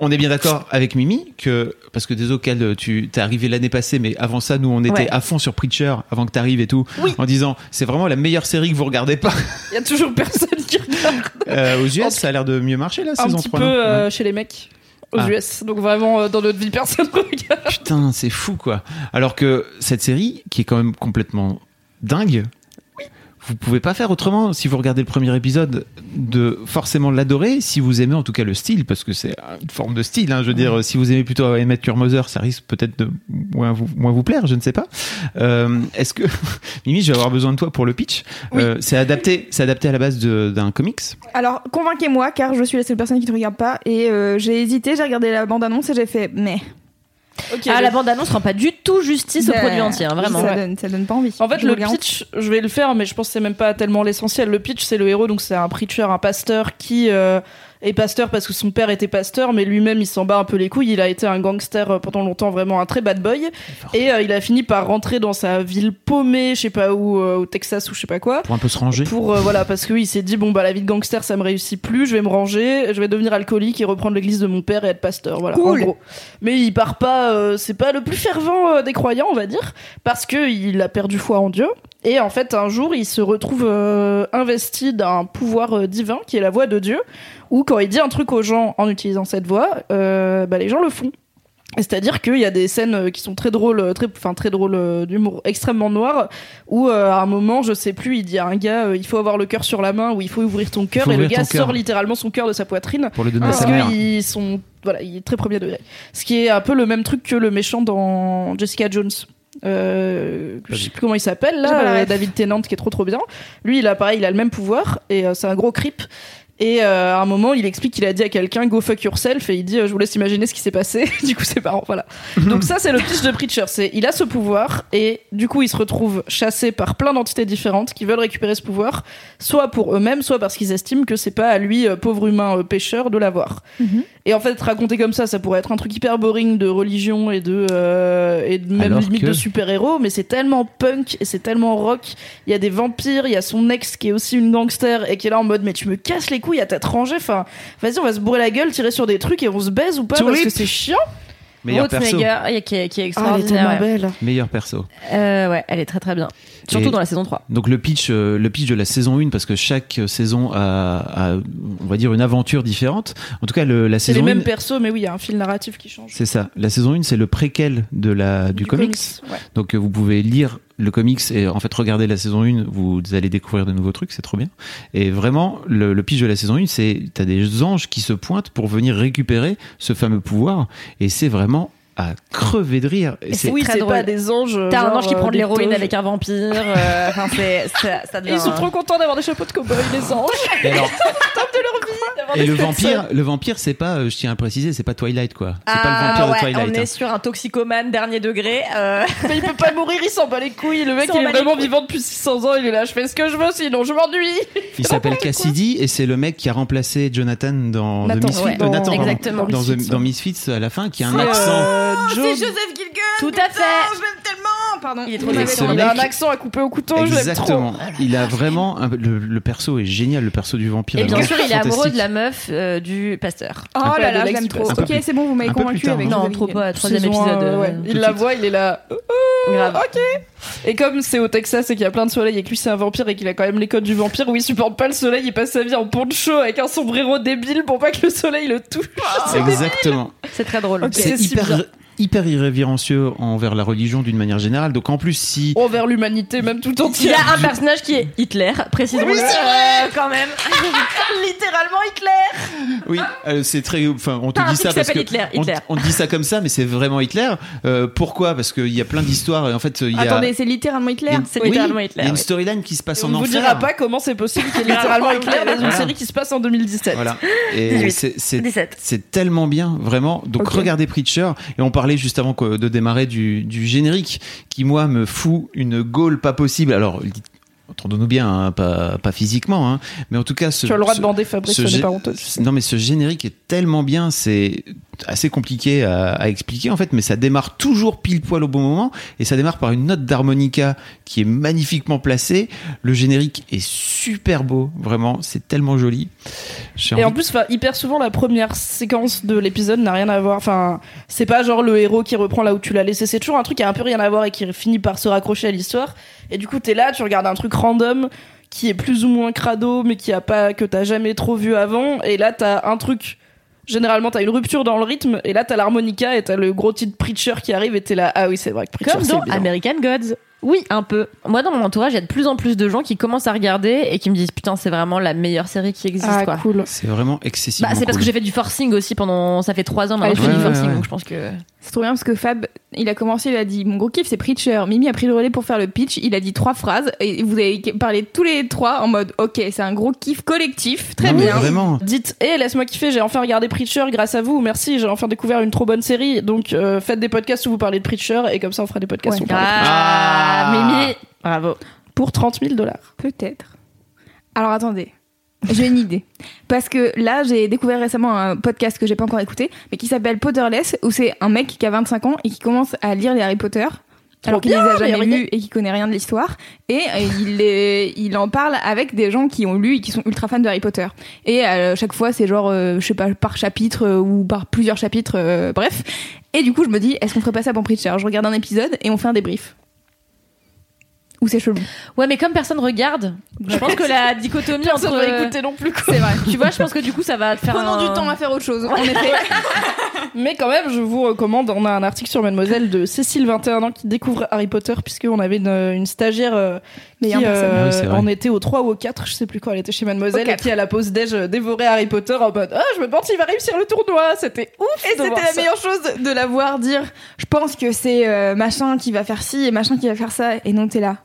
on est bien d'accord avec Mimi que parce que désolé auxquels tu t'es arrivé l'année passée, mais avant ça, nous on était Ouais. à fond sur Preacher avant que t'arrives et tout, en disant c'est vraiment la meilleure série que vous regardez pas. il y a toujours personne qui regarde Euh, aux US, ça a l'air de mieux marcher la un saison petit 3. peu euh, Ouais. chez les mecs aux Ah. US. Donc vraiment euh, dans notre vie personne regarde. Putain, c'est fou quoi. Alors que cette série, qui est quand même complètement dingue, vous pouvez pas faire autrement si vous regardez le premier épisode de forcément l'adorer si vous aimez en tout cas le style parce que c'est une forme de style. Hein, je veux dire, si vous aimez plutôt Emmett Kurmoser, ça risque peut-être de moins vous, moins vous plaire, je ne sais pas. Euh, Est-ce que Mimi, je vais avoir besoin de toi pour le pitch Euh, C'est adapté, c'est adapté à la base d'un comics. Alors, convainquez-moi, car je suis la seule personne qui ne regarde pas. Et euh, j'ai hésité, j'ai regardé la bande-annonce et j'ai fait, mais. Ah, la bande-annonce rend pas du tout justice au Ben, produit entier, hein, vraiment. Ça, Ouais. donne, ça donne pas envie. En fait, Je le pitch, je vais le faire, mais je pense que c'est même pas tellement l'essentiel. Le pitch, c'est le héros, donc c'est un preacher, un pasteur qui euh, est pasteur parce que son père était pasteur, mais lui-même il s'en bat un peu les couilles. Il a été un gangster euh, pendant longtemps, vraiment un très bad boy, et euh, il a fini par rentrer dans sa ville paumée, je sais pas où, euh, au Texas ou je sais pas quoi. Pour un peu se ranger. Pour euh, voilà parce que oui, il s'est dit bon bah la vie de gangster ça me réussit plus, je vais me ranger, je vais devenir alcoolique et reprendre l'église de mon père et être pasteur voilà Cool. en gros. Mais il part pas euh, c'est pas le plus fervent euh, des croyants, on va dire, parce que il a perdu foi en Dieu et en fait un jour, il se retrouve euh, investi d'un pouvoir euh, divin qui est la voix de Dieu où quand il dit un truc aux gens en utilisant cette voix, euh, bah les gens le font. C'est-à-dire qu'il y a des scènes euh, qui sont très drôles, euh, très, enfin très drôles d'humour extrêmement noir, où euh, à un moment, je sais plus, il dit à un gars, euh, il faut avoir le cœur sur la main, ou il faut ouvrir ton cœur, et le gars sort littéralement son cœur de sa poitrine, Pour le donner à parce sa mère. qu'ils sont, voilà, il est très premier degré. Ce qui est un peu le même truc que le méchant dans Jessica Jones. Euh, je sais plus comment il s'appelle là. David Tennant qui est trop trop bien. Lui, il a pareil, il a le même pouvoir et euh, c'est un gros creep. Et euh, à un moment, il explique qu'il a dit à quelqu'un go fuck yourself et il dit euh, je vous laisse imaginer ce qui s'est passé. du coup, c'est marrant, voilà. Donc ça, c'est le pitch de Preacher. C'est il a ce pouvoir et du coup, il se retrouve chassé par plein d'entités différentes qui veulent récupérer ce pouvoir, soit pour eux-mêmes, soit parce qu'ils estiment que c'est pas à lui, euh, pauvre humain euh, pêcheur, de l'avoir. Et en fait, raconté comme ça, ça pourrait être un truc hyper boring de religion et de euh, et de même Alors limite que- de super-héros, mais c'est tellement punk et c'est tellement rock. Il y a des vampires, il y a son ex qui est aussi une gangster et qui est là en mode mais tu me casses les couilles à tête rangée. Enfin, vas-y, on va se bourrer la gueule, tirer sur des trucs et on se baise ou pas Tulip. parce que c'est chiant. Meilleur perso. Et qui est, qui est Ah, elle est extraordinaire. ouais. belle. Meilleur perso. Euh, ouais, elle est très très bien. Surtout Et- dans la saison 3. Donc le pitch, euh, le pitch de la saison 1, parce que chaque saison a, a, on va dire, une aventure différente. En tout cas, le, la C'est les saison 1, mêmes persos, mais oui, il y a un fil narratif qui change. c'est ça. La saison 1, c'est le préquel de la, du, comics. ouais. Donc euh, vous pouvez lire le comics et en fait regarder la saison 1, vous allez découvrir de nouveaux trucs, c'est trop bien. Et vraiment, le, le pitch de la saison 1, c'est t'as des anges qui se pointent pour venir récupérer ce fameux pouvoir. Et c'est vraiment à crever de rire. Et c'est oui, très c'est drôle. pas des anges. T'as un ange qui euh, prend de des l'héroïne avec un vampire. euh, Enfin, c'est ça, ça Et devient. ils sont trop contents d'avoir des chapeaux de cow-boy, les anges. Et alors, d'avoir et des le Stetson. vampire, le vampire, c'est pas, euh, je tiens à préciser, c'est pas Twilight quoi. C'est pas le Ah, vampire ouais, de Twilight. On hein. est sur un toxicomane dernier degré. euh, Mais il peut pas mourir, il s'en bat les couilles. Le mec, Il est vraiment vivant depuis 600 ans. Il est là, je fais ce que je veux, sinon je m'ennuie. Il s'appelle Cassidy et c'est le mec qui a remplacé Jonathan dans Nathan, The Misfits. ouais. euh, Nathan, pardon. Exactement. Dans, dans. Misfits à la fin, qui a un accent. Euh, Oh, Joe- c'est Joseph Gilgun Tout à fait. Je l'aime tellement Pardon. Il est trop. Il a un accent à couper au couteau, je l'aime trop. Exactement. Il a vraiment un- le, le perso est génial, le perso du vampire. Et bien sûr, il est amoureux de la meuf euh, du pasteur. Oh là là, je l'ex l'aime du trop. Ok, c'est bon, vous m'avez convaincu tard, avec. Non, trop pas. Troisième épisode. euh, Il la suite. voit, il est là. Grave. Ok. Et comme c'est au Texas et qu'il y a plein de soleil et que lui c'est un vampire et qu'il a quand même les codes du vampire où il supporte pas le soleil, il passe sa vie en poncho avec un sombrero débile pour pas que le soleil le touche. Exactement. C'est très drôle. C'est si hyper, irrévérencieux envers la religion d'une manière générale. Donc en plus, si. Envers l'humanité, même tout Il y entière. a un personnage qui est Hitler, précisons-le. Oui, c'est Euh, quand même. Littéralement Hitler. Oui, euh, c'est très. Enfin, on te T'as dit ça parce que. Hitler, on-. On, te dit ça comme ça, mais c'est vraiment Hitler. Euh, pourquoi? Parce qu'il y a plein d'histoires. Et en fait, il y a. Attendez, c'est littéralement Hitler? une- C'est oui, littéralement Hitler, Il y a une storyline qui se passe on en ne vous enfer. dira pas comment c'est possible qu'il y ait littéralement Hitler dans une Voilà. série qui se passe en 2017. Voilà. Et 18. c'est- c'est 17. c'est tellement bien, vraiment. Donc regardez Preacher. Et on parlait parlait juste avant de démarrer du, du générique, qui moi me fout une gaule pas possible. Alors, entendons-nous bien, hein, pas, pas physiquement, hein, mais en tout cas, ce, Tu as le droit de bander Fabrice, ce ce n'est pas honteux. non mais ce générique est tellement bien, c'est assez compliqué à, à expliquer en fait, mais ça démarre toujours pile poil au bon moment et ça démarre par une note d'harmonica qui est magnifiquement placée. Le générique est super beau, vraiment, c'est tellement joli. J'ai Et en plus, hyper souvent, la première séquence de l'épisode n'a rien à voir. Enfin, c'est pas genre le héros qui reprend là où tu l'as laissé. C'est toujours un truc qui a un peu rien à voir et qui finit par se raccrocher à l'histoire. Et du coup, t'es là, tu regardes un truc random qui est plus ou moins crado, mais qui a pas que t'as jamais trop vu avant. Et là, t'as un truc. Généralement, t'as une rupture dans le rythme, et là, t'as l'harmonica et t'as le gros titre Preacher qui arrive, et t'es là, ah oui, c'est vrai que Preacher, Comme dans bien. American Gods. Oui, un peu. Moi, dans mon entourage, il y a de plus en plus de gens qui commencent à regarder et qui me disent putain, c'est vraiment la meilleure série qui existe, Ah, quoi. cool. c'est vraiment excessivement Bah, c'est parce que j'ai fait du forcing aussi pendant. Ça fait trois ans maintenant Ah, que je fais ouais, du ouais, forcing, ouais. donc je pense que. C'est trop bien parce que Fab, il a commencé, il a dit Mon gros kiff, c'est Preacher. Mimi a pris le relais pour faire le pitch. Il a dit trois phrases et vous avez parlé tous les trois en mode Ok, c'est un gros kiff collectif. Très Non, bien. Vraiment. Dites, hé, laisse-moi kiffer, j'ai enfin regardé Preacher grâce à vous, merci, j'ai enfin découvert une trop bonne série, donc euh, faites des podcasts où vous parlez de Preacher, et comme ça on fera des podcasts Ouais. où on parle de Ah, Ah. Mimi Bravo. Preacher. Pour 30 000 dollars. Peut-être. Alors attendez. J'ai une idée. Parce que là, j'ai découvert récemment un podcast que j'ai pas encore écouté, mais qui s'appelle Potterless, où c'est un mec qui a 25 ans et qui commence à lire les Harry Potter. Alors qu'il les a jamais mais lus et qui connaît rien de l'histoire. Et euh, il, les- il en parle avec des gens qui ont lu et qui sont ultra fans de Harry Potter. Et euh, chaque fois, c'est genre, euh, je sais pas, par chapitre euh, ou par plusieurs chapitres, euh, bref. Et du coup, je me dis, est-ce qu'on ferait pas ça pour Preacher? Je regarde un épisode et on fait un débrief. Ou c'est chelou. Ouais, mais comme personne regarde, je pense que la dichotomie Personne entre. va écouter non plus, quoi. C'est vrai. Tu vois, je pense que du coup, ça va te faire. Prenons un- du temps à faire autre chose. En effet. Mais quand même, je vous recommande, on a un article sur Mademoiselle de Cécile, 21 ans, qui découvre Harry Potter, puisqu'on avait une, une stagiaire euh, qui euh, Ah oui, en était au 3 ou au 4, je sais plus quoi, elle était chez Mademoiselle, et 4. qui à la pause déj dévorait Harry Potter en mode Ah, je me demande s'il va réussir le tournoi, c'était ouf Et de c'était voir la ça. meilleure chose de la voir dire je pense que c'est euh, machin qui va faire ci et machin qui va faire ça et non t'es là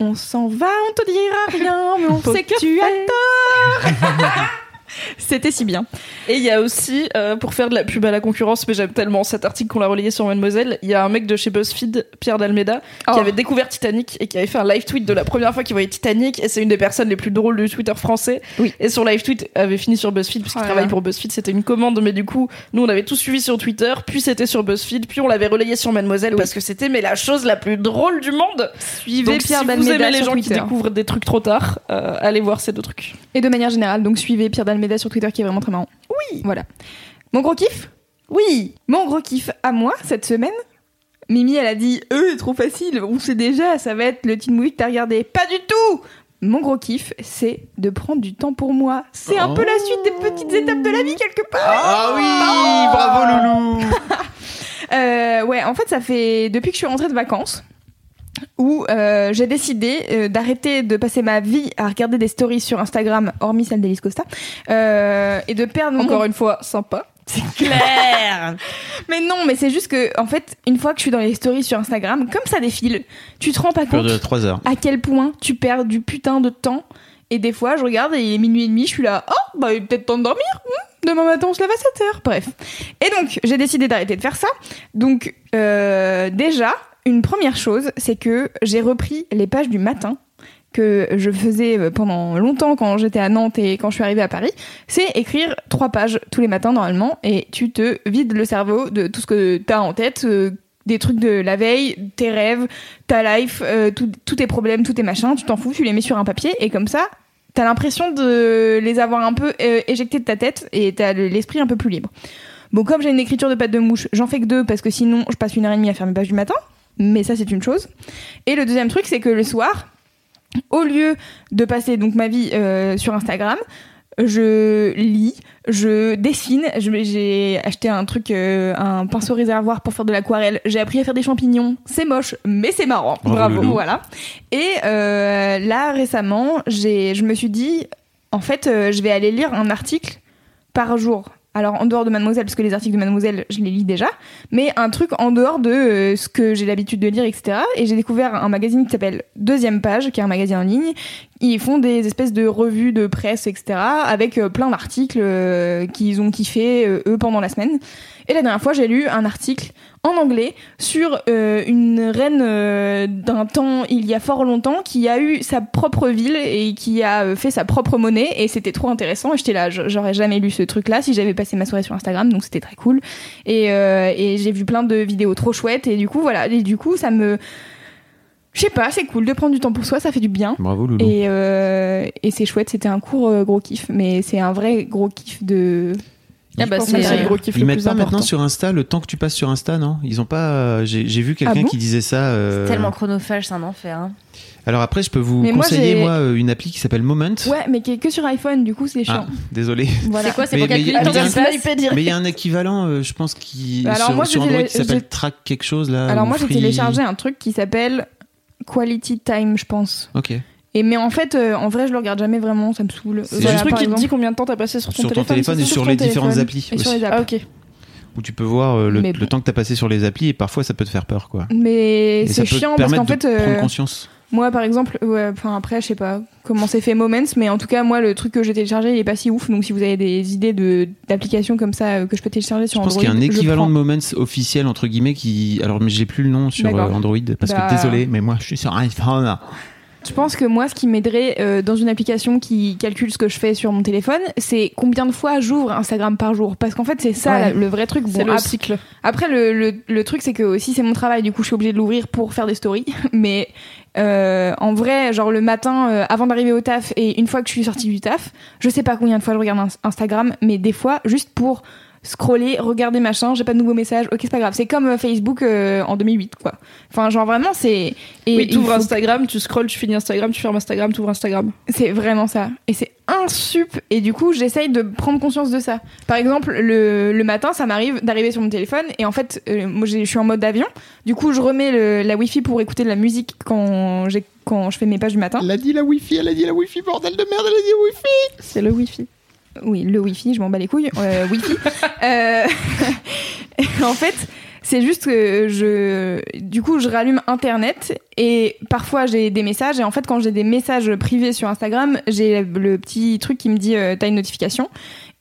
on s'en va on te dira rien mais on Faut sait que que tu as tort c'était si bien Et il y a aussi, euh, pour faire de la pub à la concurrence, mais j'aime tellement cet article qu'on l'a relayé sur Mademoiselle, il y a un mec de chez BuzzFeed, Pierre Dalmeda, qui Oh. avait découvert Titanic et qui avait fait un live tweet de la première fois qu'il voyait Titanic, et c'est une des personnes les plus drôles du Twitter français. Oui. Et son live tweet avait fini sur BuzzFeed, puisqu'il Oh travaille pour BuzzFeed, c'était une commande, mais du coup, nous on avait tout suivi sur Twitter, puis c'était sur BuzzFeed, puis on l'avait relayé sur Mademoiselle, parce que c'était mais la chose la plus drôle du monde. suivez Donc Pierre si vous aimez les gens qui découvrent des trucs trop tard, euh, allez voir ces deux trucs. et de manière générale donc suivez Pierre Dalmeda sur Twitter qui est vraiment très marrant oui voilà mon gros kiff Oui mon gros kiff à moi cette semaine Mimi elle a dit euh trop facile on sait déjà ça va être le teen movie que t'as regardé pas du tout mon gros kiff, c'est de prendre du temps pour moi. C'est un peu la suite des petites étapes de la vie quelque part. Ah oui, bravo Loulou. Euh, ouais, en fait, ça fait depuis que je suis rentrée de vacances où euh, j'ai décidé euh, d'arrêter de passer ma vie à regarder des stories sur Instagram, hormis celle d'Elise Costa, euh, et de perdre Encore mon... une fois, sympa. Claire Mais non, mais c'est juste que, en fait, une fois que je suis dans les stories sur Instagram, comme ça défile, tu te rends pas compte de 3 heures. à quel point tu perds du putain de temps. Et des fois, je regarde et il est minuit et demi, je suis là, oh, bah, il est peut-être temps de dormir. Hmm, demain matin, on se lève à 7 heures. Bref. Et donc, j'ai décidé d'arrêter de faire ça. Donc, euh, déjà, une première chose, c'est que j'ai repris les pages du matin que je faisais euh, pendant longtemps quand j'étais à Nantes et quand je suis arrivée à Paris, c'est écrire trois pages tous les matins normalement et tu te vides le cerveau de tout ce que t'as en tête, euh, des trucs de la veille, tes rêves, ta life, euh, tout- tous tes problèmes, tous tes machins, tu t'en fous, tu les mets sur un papier et comme ça, t'as l'impression de les avoir un peu éjectés de ta tête et t'as le- l'esprit un peu plus libre. Bon, comme j'ai une écriture de patte de mouche, j'en fais que deux parce que sinon je passe une heure et demie à faire mes pages du matin, mais ça c'est une chose. Et le deuxième truc, c'est que le soir, au lieu de passer donc ma vie euh, sur Instagram, je lis, je dessine. J'ai acheté un truc, euh, un pinceau réservoir pour faire de l'aquarelle. J'ai appris à faire des champignons. C'est moche, mais c'est marrant. Bravo, Loulou. Voilà. Et euh, là récemment, j'ai, je me suis dit, en fait, je vais aller lire un article par jour. Alors en dehors de Mademoiselle, parce que les articles de Mademoiselle, je les lis déjà, mais un truc en dehors de euh, ce que j'ai l'habitude de lire, etc. Et j'ai découvert un magazine qui s'appelle Deuxième Page, qui est un magazine en ligne. Ils font des espèces de revues de presse, etc. avec euh, plein d'articles euh, qu'ils ont kiffé, eux, pendant la semaine. Et la dernière fois, j'ai lu un article en anglais sur euh, une reine euh, d'un temps, il y a fort longtemps, qui a eu sa propre ville et qui a euh, fait sa propre monnaie. Et c'était trop intéressant. Et j'étais là, j'aurais jamais lu ce truc-là si j'avais passé ma soirée sur Instagram. Donc c'était très cool. Et, euh, et j'ai vu plein de vidéos trop chouettes. Et du coup, voilà. Et du coup, ça me. Je sais pas, c'est cool de prendre du temps pour soi, ça fait du bien. Bravo Loulou. Et, et c'est chouette, c'était un court gros kiff, mais c'est un vrai gros kiff de. Ah bah, c'est le gros kiff Ils le mettent plus pas important. maintenant sur Insta le temps que tu passes sur Insta, non? Ils ont pas. euh, J'ai vu quelqu'un Ah bon? qui disait ça. euh, Tellement chronophage, c'est un enfer. hein. Alors après, je peux vous Mais conseiller moi, euh, une appli qui s'appelle Moment. Ouais, mais qui est que sur iPhone, du coup c'est Ah, chiant. désolé. Voilà. C'est quoi C'est Mais- pour calculer mais- le temps il y a un passe Mais il y a un équivalent, euh, je pense, qui Alors sur, moi, sur j'ai Android qui s'appelle Track quelque chose là. Alors moi j'ai téléchargé un truc qui s'appelle Quality Time, je pense. Ok. Et mais en fait, euh, en vrai, je le regarde jamais vraiment, ça me saoule. C'est C'est Voilà, le truc qui te dit combien de temps t'as passé sur ton Sur ton téléphone. et sur les différentes applis et sur les apps. Ah ok. Où tu peux voir euh, le, bon. temps que tu as passé sur les applis et parfois ça peut te faire peur quoi. Mais Et ça c'est chiant parce qu'en fait, de prendre euh, conscience. moi par exemple, ouais, après, je sais pas comment c'est fait Moments, mais en tout cas, moi le truc que j'ai téléchargé, il est pas si ouf. Donc si vous avez des idées de d'applications comme ça euh, que je peux télécharger Je sur pense Android, qu'il y a un je équivalent de Moments officiel entre guillemets qui. Alors mais j'ai plus le nom sur D'accord. euh, Android parce Bah. que désolé, mais moi je suis sur iPhone. Je pense que moi, ce qui m'aiderait euh, dans une application qui calcule ce que je fais sur mon téléphone, c'est combien de fois j'ouvre Instagram par jour? Parce qu'en fait, c'est ça Ouais. le vrai truc. C'est le ap- cycle. Après, le, le, le truc, c'est que aussi c'est mon travail, du coup, je suis obligée de l'ouvrir pour faire des stories. Mais euh, en vrai, genre le matin, euh, avant d'arriver au taf et une fois que je suis sortie du taf, je sais pas combien de fois je regarde ins- Instagram, mais des fois, juste pour scroller, regarder machin, j'ai pas de nouveaux messages, ok, c'est pas grave. C'est comme euh, Facebook euh, en 2008, quoi. Enfin, genre vraiment, c'est. Et Oui, il tu ouvres faut- Instagram, tu scrolles, tu finis Instagram, tu fermes Instagram, tu ouvres Instagram. C'est vraiment ça. Et c'est un sup. Et du coup, j'essaye de prendre conscience de ça. Par exemple, le, le matin, ça m'arrive d'arriver sur mon téléphone. Et en fait, euh, moi, je suis en mode avion. Du coup, je remets le- la Wi-Fi pour écouter de la musique quand, j'ai- quand je fais mes pages du matin. Elle a dit la Wi-Fi, elle a dit la Wi-Fi, bordel de merde, elle a dit Wi-Fi. C'est le Wi-Fi. Oui, le Wi-Fi, je m'en bats les couilles. Euh, Wi-Fi. Euh, en fait, c'est juste que je, du coup, je rallume Internet et parfois j'ai des messages. Et en fait, quand j'ai des messages privés sur Instagram, j'ai le petit truc qui me dit euh, t'as une notification.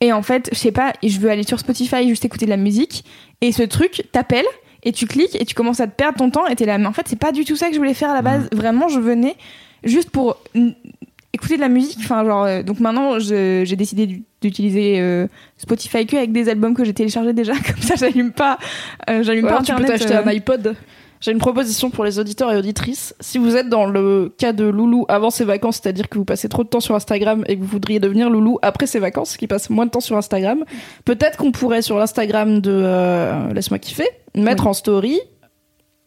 Et en fait, je sais pas, je veux aller sur Spotify juste écouter de la musique. Et ce truc t'appelle et tu cliques et tu commences à te perdre ton temps. Et t'es là, mais en fait, c'est pas du tout ça que je voulais faire à la base. Vraiment, je venais juste pour mm, écouter de la musique. Enfin, genre, euh, donc maintenant, je- j'ai décidé d'u- d'utiliser euh, Spotify que avec des albums que j'ai téléchargés déjà. Comme ça, j'allume pas, euh, j'allume Ou pas alors tu peux Internet. t'acheter euh. un iPod. J'ai une proposition pour les auditeurs et auditrices. Si vous êtes dans le cas de Loulou avant ses vacances, c'est-à-dire que vous passez trop de temps sur Instagram et que vous voudriez devenir Loulou après ses vacances, qui passe moins de temps sur Instagram, peut-être qu'on pourrait sur l'Instagram de euh, Laisse-moi kiffer mettre en story.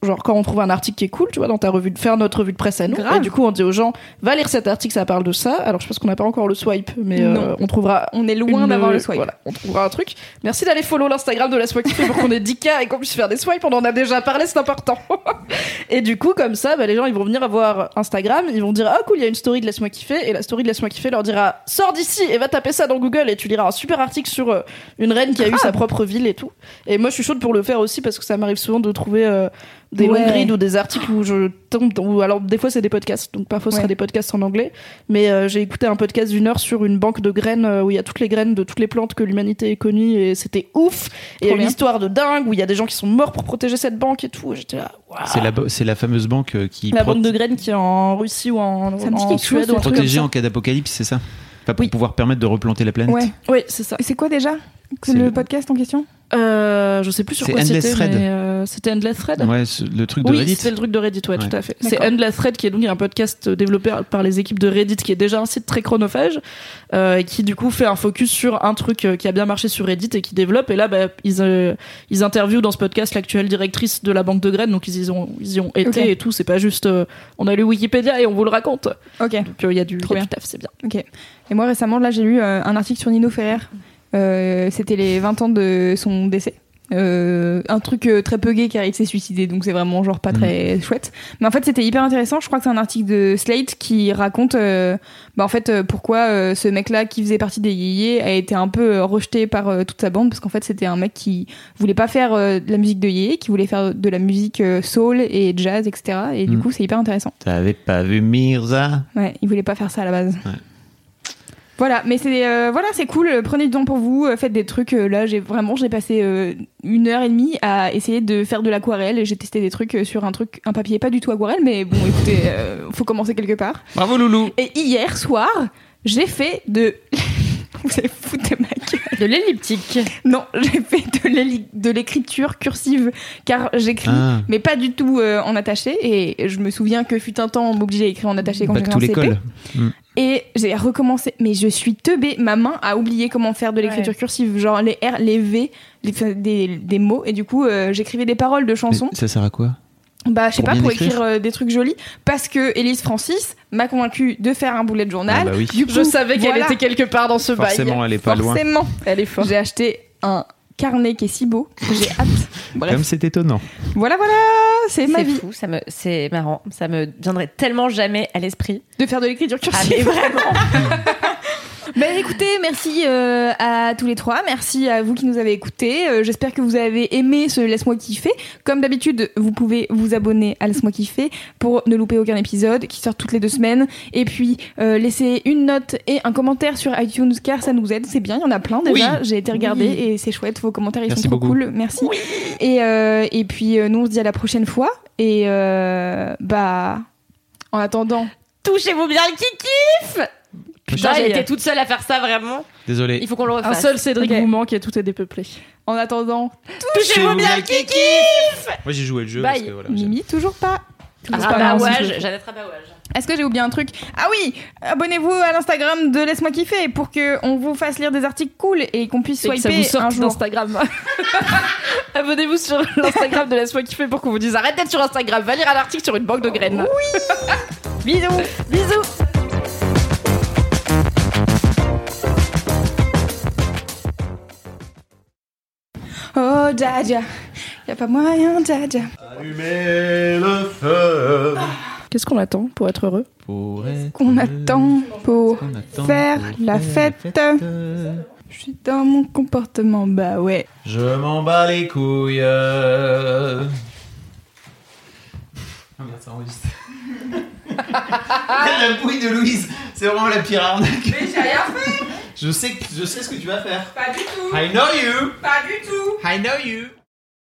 Genre quand on trouve un article qui est cool, tu vois, dans ta revue de faire notre revue de presse à nous. Grave. Et du coup, on dit aux gens, va lire cet article, ça parle de ça. Alors je pense qu'on n'a pas encore le swipe, mais euh, on trouvera On est loin d'avoir le swipe. Voilà, on trouvera un truc. Merci d'aller follow l'Instagram de Laisse-moi kiffer pour qu'on ait 10K et qu'on puisse faire des swipes. On en a déjà parlé, c'est important. et du coup, comme ça, bah, les gens, ils vont venir avoir Instagram, ils vont dire, ah cool, il y a une story de Laisse-moi kiffer. Et la story de Laisse-moi kiffer leur dira, sors d'ici et va taper ça dans Google et tu liras un super article sur euh, une reine qui a eu sa propre ville et tout. Et moi, je suis chaude pour le faire aussi parce que ça m'arrive souvent de trouver euh, des Ouais. longues rides ou des articles où je tombe dans- ou alors des fois c'est des podcasts donc parfois ce Ouais. sera des podcasts en anglais mais euh, j'ai écouté un podcast d'une heure sur une banque de graines euh, où il y a toutes les graines de toutes les plantes que l'humanité ait connues et c'était ouf et il y a Trop une bien. histoire de dingue où il y a des gens qui sont morts pour protéger cette banque et tout j'étais là waouh. C'est la, c'est la fameuse banque euh, qui la banque de graines qui est en Russie ou en, en Suède ce ou un truc comme protégée en cas d'apocalypse, c'est ça? Enfin, pour Oui. pouvoir permettre de replanter la planète. Ouais. oui c'est ça Et c'est quoi déjà? Que C'est le, le- podcast en question? Euh, je sais plus sur quoi Endless c'était Thread. mais euh, c'était Endless Thread? Ouais, le truc de oui, Reddit. c'est le truc de Reddit, ouais, Ouais. tout à fait. C'est. Endless Thread qui est donc un podcast développé par les équipes de Reddit, qui est déjà un site très chronophage, euh, et qui du coup fait un focus sur un truc euh, qui a bien marché sur Reddit et qui développe. Et là, bah, ils, euh, ils interviewent dans ce podcast l'actuelle directrice de la banque de graines, donc ils y ont, ils y ont été et tout. C'est pas juste, euh, on a lu Wikipédia et on vous le raconte. Ok. Donc il y a du, y a du taf, c'est bien. Ok. Et moi récemment, là, j'ai lu euh, un article sur Nino Ferrer. Euh, C'était les 20 ans de son décès. Euh, un truc euh, très peu gay car il s'est suicidé donc c'est vraiment genre pas très chouette. Mais en fait c'était hyper intéressant. Je crois que c'est un article de Slate qui raconte euh, bah en fait pourquoi ce mec là qui faisait partie des yéyés a été un peu rejeté par toute sa bande parce qu'en fait c'était un mec qui voulait pas faire de la musique de yéyé qui voulait faire de la musique soul et jazz etc et du Mm. coup c'est hyper intéressant. T'avais pas vu Mirza? Ouais il voulait pas faire ça à la base Voilà, mais c'est euh, voilà, c'est cool. Prenez du temps pour vous, euh, faites des trucs. euh, là, j'ai vraiment, j'ai passé euh, une heure et demie à essayer de faire de l'aquarelle et j'ai testé des trucs euh, sur un truc, un papier pas du tout aquarelle, mais bon, écoutez, euh, faut commencer quelque part. Bravo Loulou. Et hier soir, j'ai fait de. vous allez foutre de ma gueule. De l'elliptique. Non, j'ai fait de l'écriture cursive car j'écris, Ah. mais pas du tout euh, en attaché. Et je me souviens que fut un temps, on m'obligeait à écrire en attaché quand j'étais en CP. l'école. Et j'ai recommencé, mais je suis teubée. Ma main a oublié comment faire de l'écriture Ouais. cursive, genre les R, les V, les- des, des mots. Et du coup, euh, j'écrivais des paroles de chansons. Mais Ça sert à quoi Bah, je sais pas, pour écrire écrire euh, des trucs jolis. Parce que Élise Francis m'a convaincu de faire un bullet journal. Ah bah oui. Du coup, Je savais qu'elle voilà, était quelque part dans ce bail. Forcément, elle est pas loin. Forcément. Elle est forte. J'ai acheté un carnet qui est si beau. J'ai hâte. Bref. Comme c'est étonnant. Voilà, voilà, c'est ma C'est fou, ça me, c'est marrant. Ça me viendrait tellement jamais à l'esprit. De faire de l'écriture Ah, cursive. mais vraiment. Ben écoutez, merci euh, à tous les trois, merci à vous qui nous avez écoutés. Euh, J'espère que vous avez aimé ce Laisse-moi kiffer. Comme d'habitude, vous pouvez vous abonner à Laisse-moi kiffer pour ne louper aucun épisode qui sort toutes les deux semaines. Et puis euh, laisser une note et un commentaire sur iTunes car ça nous aide. C'est bien, il y en a plein déjà. Oui. J'ai été regarder Oui. et c'est chouette. Vos commentaires ils Merci sont trop beaucoup. cool. Merci. Et euh, et puis euh, nous on se dit à la prochaine fois. Et euh, bah en attendant. Touchez-vous bien le kiki Putain, j'ai été toute seule à faire ça vraiment. Désolé. Il faut qu'on le Un refasse. seul Cédric Ok. vous manque et tout est dépeuplé. En attendant, Touchez-vous bien le kiki Moi j'ai joué le jeu Bye. parce que voilà. Mimi toujours pas. Ah, pas si je le Jeannette Rabawage. Est-ce que j'ai oublié un truc? Ah oui Abonnez-vous à l'Instagram de Laisse-moi kiffer pour que on vous fasse lire des articles cool et qu'on puisse Et que ça vous swiper un jour. d'Instagram. Abonnez-vous sur l'Instagram de Laisse-moi kiffer pour qu'on vous dise arrête d'être sur Instagram, va lire un article sur une banque de graines. Bisous Bisous Oh Y a pas moyen Jaja Allumez le feu. Qu'est-ce qu'on attend pour être heureux? Pour être Qu'on attend pour qu'on attend faire pour la fête? Je suis dans mon comportement, bah ouais. Je m'en bats les couilles. Ah merde, ça enregistre. la bouille de Louise, c'est vraiment la pire arnaque. Mais j'ai rien fait Je sais, je sais ce que tu vas faire. Pas du tout I know you. Pas du tout I know you.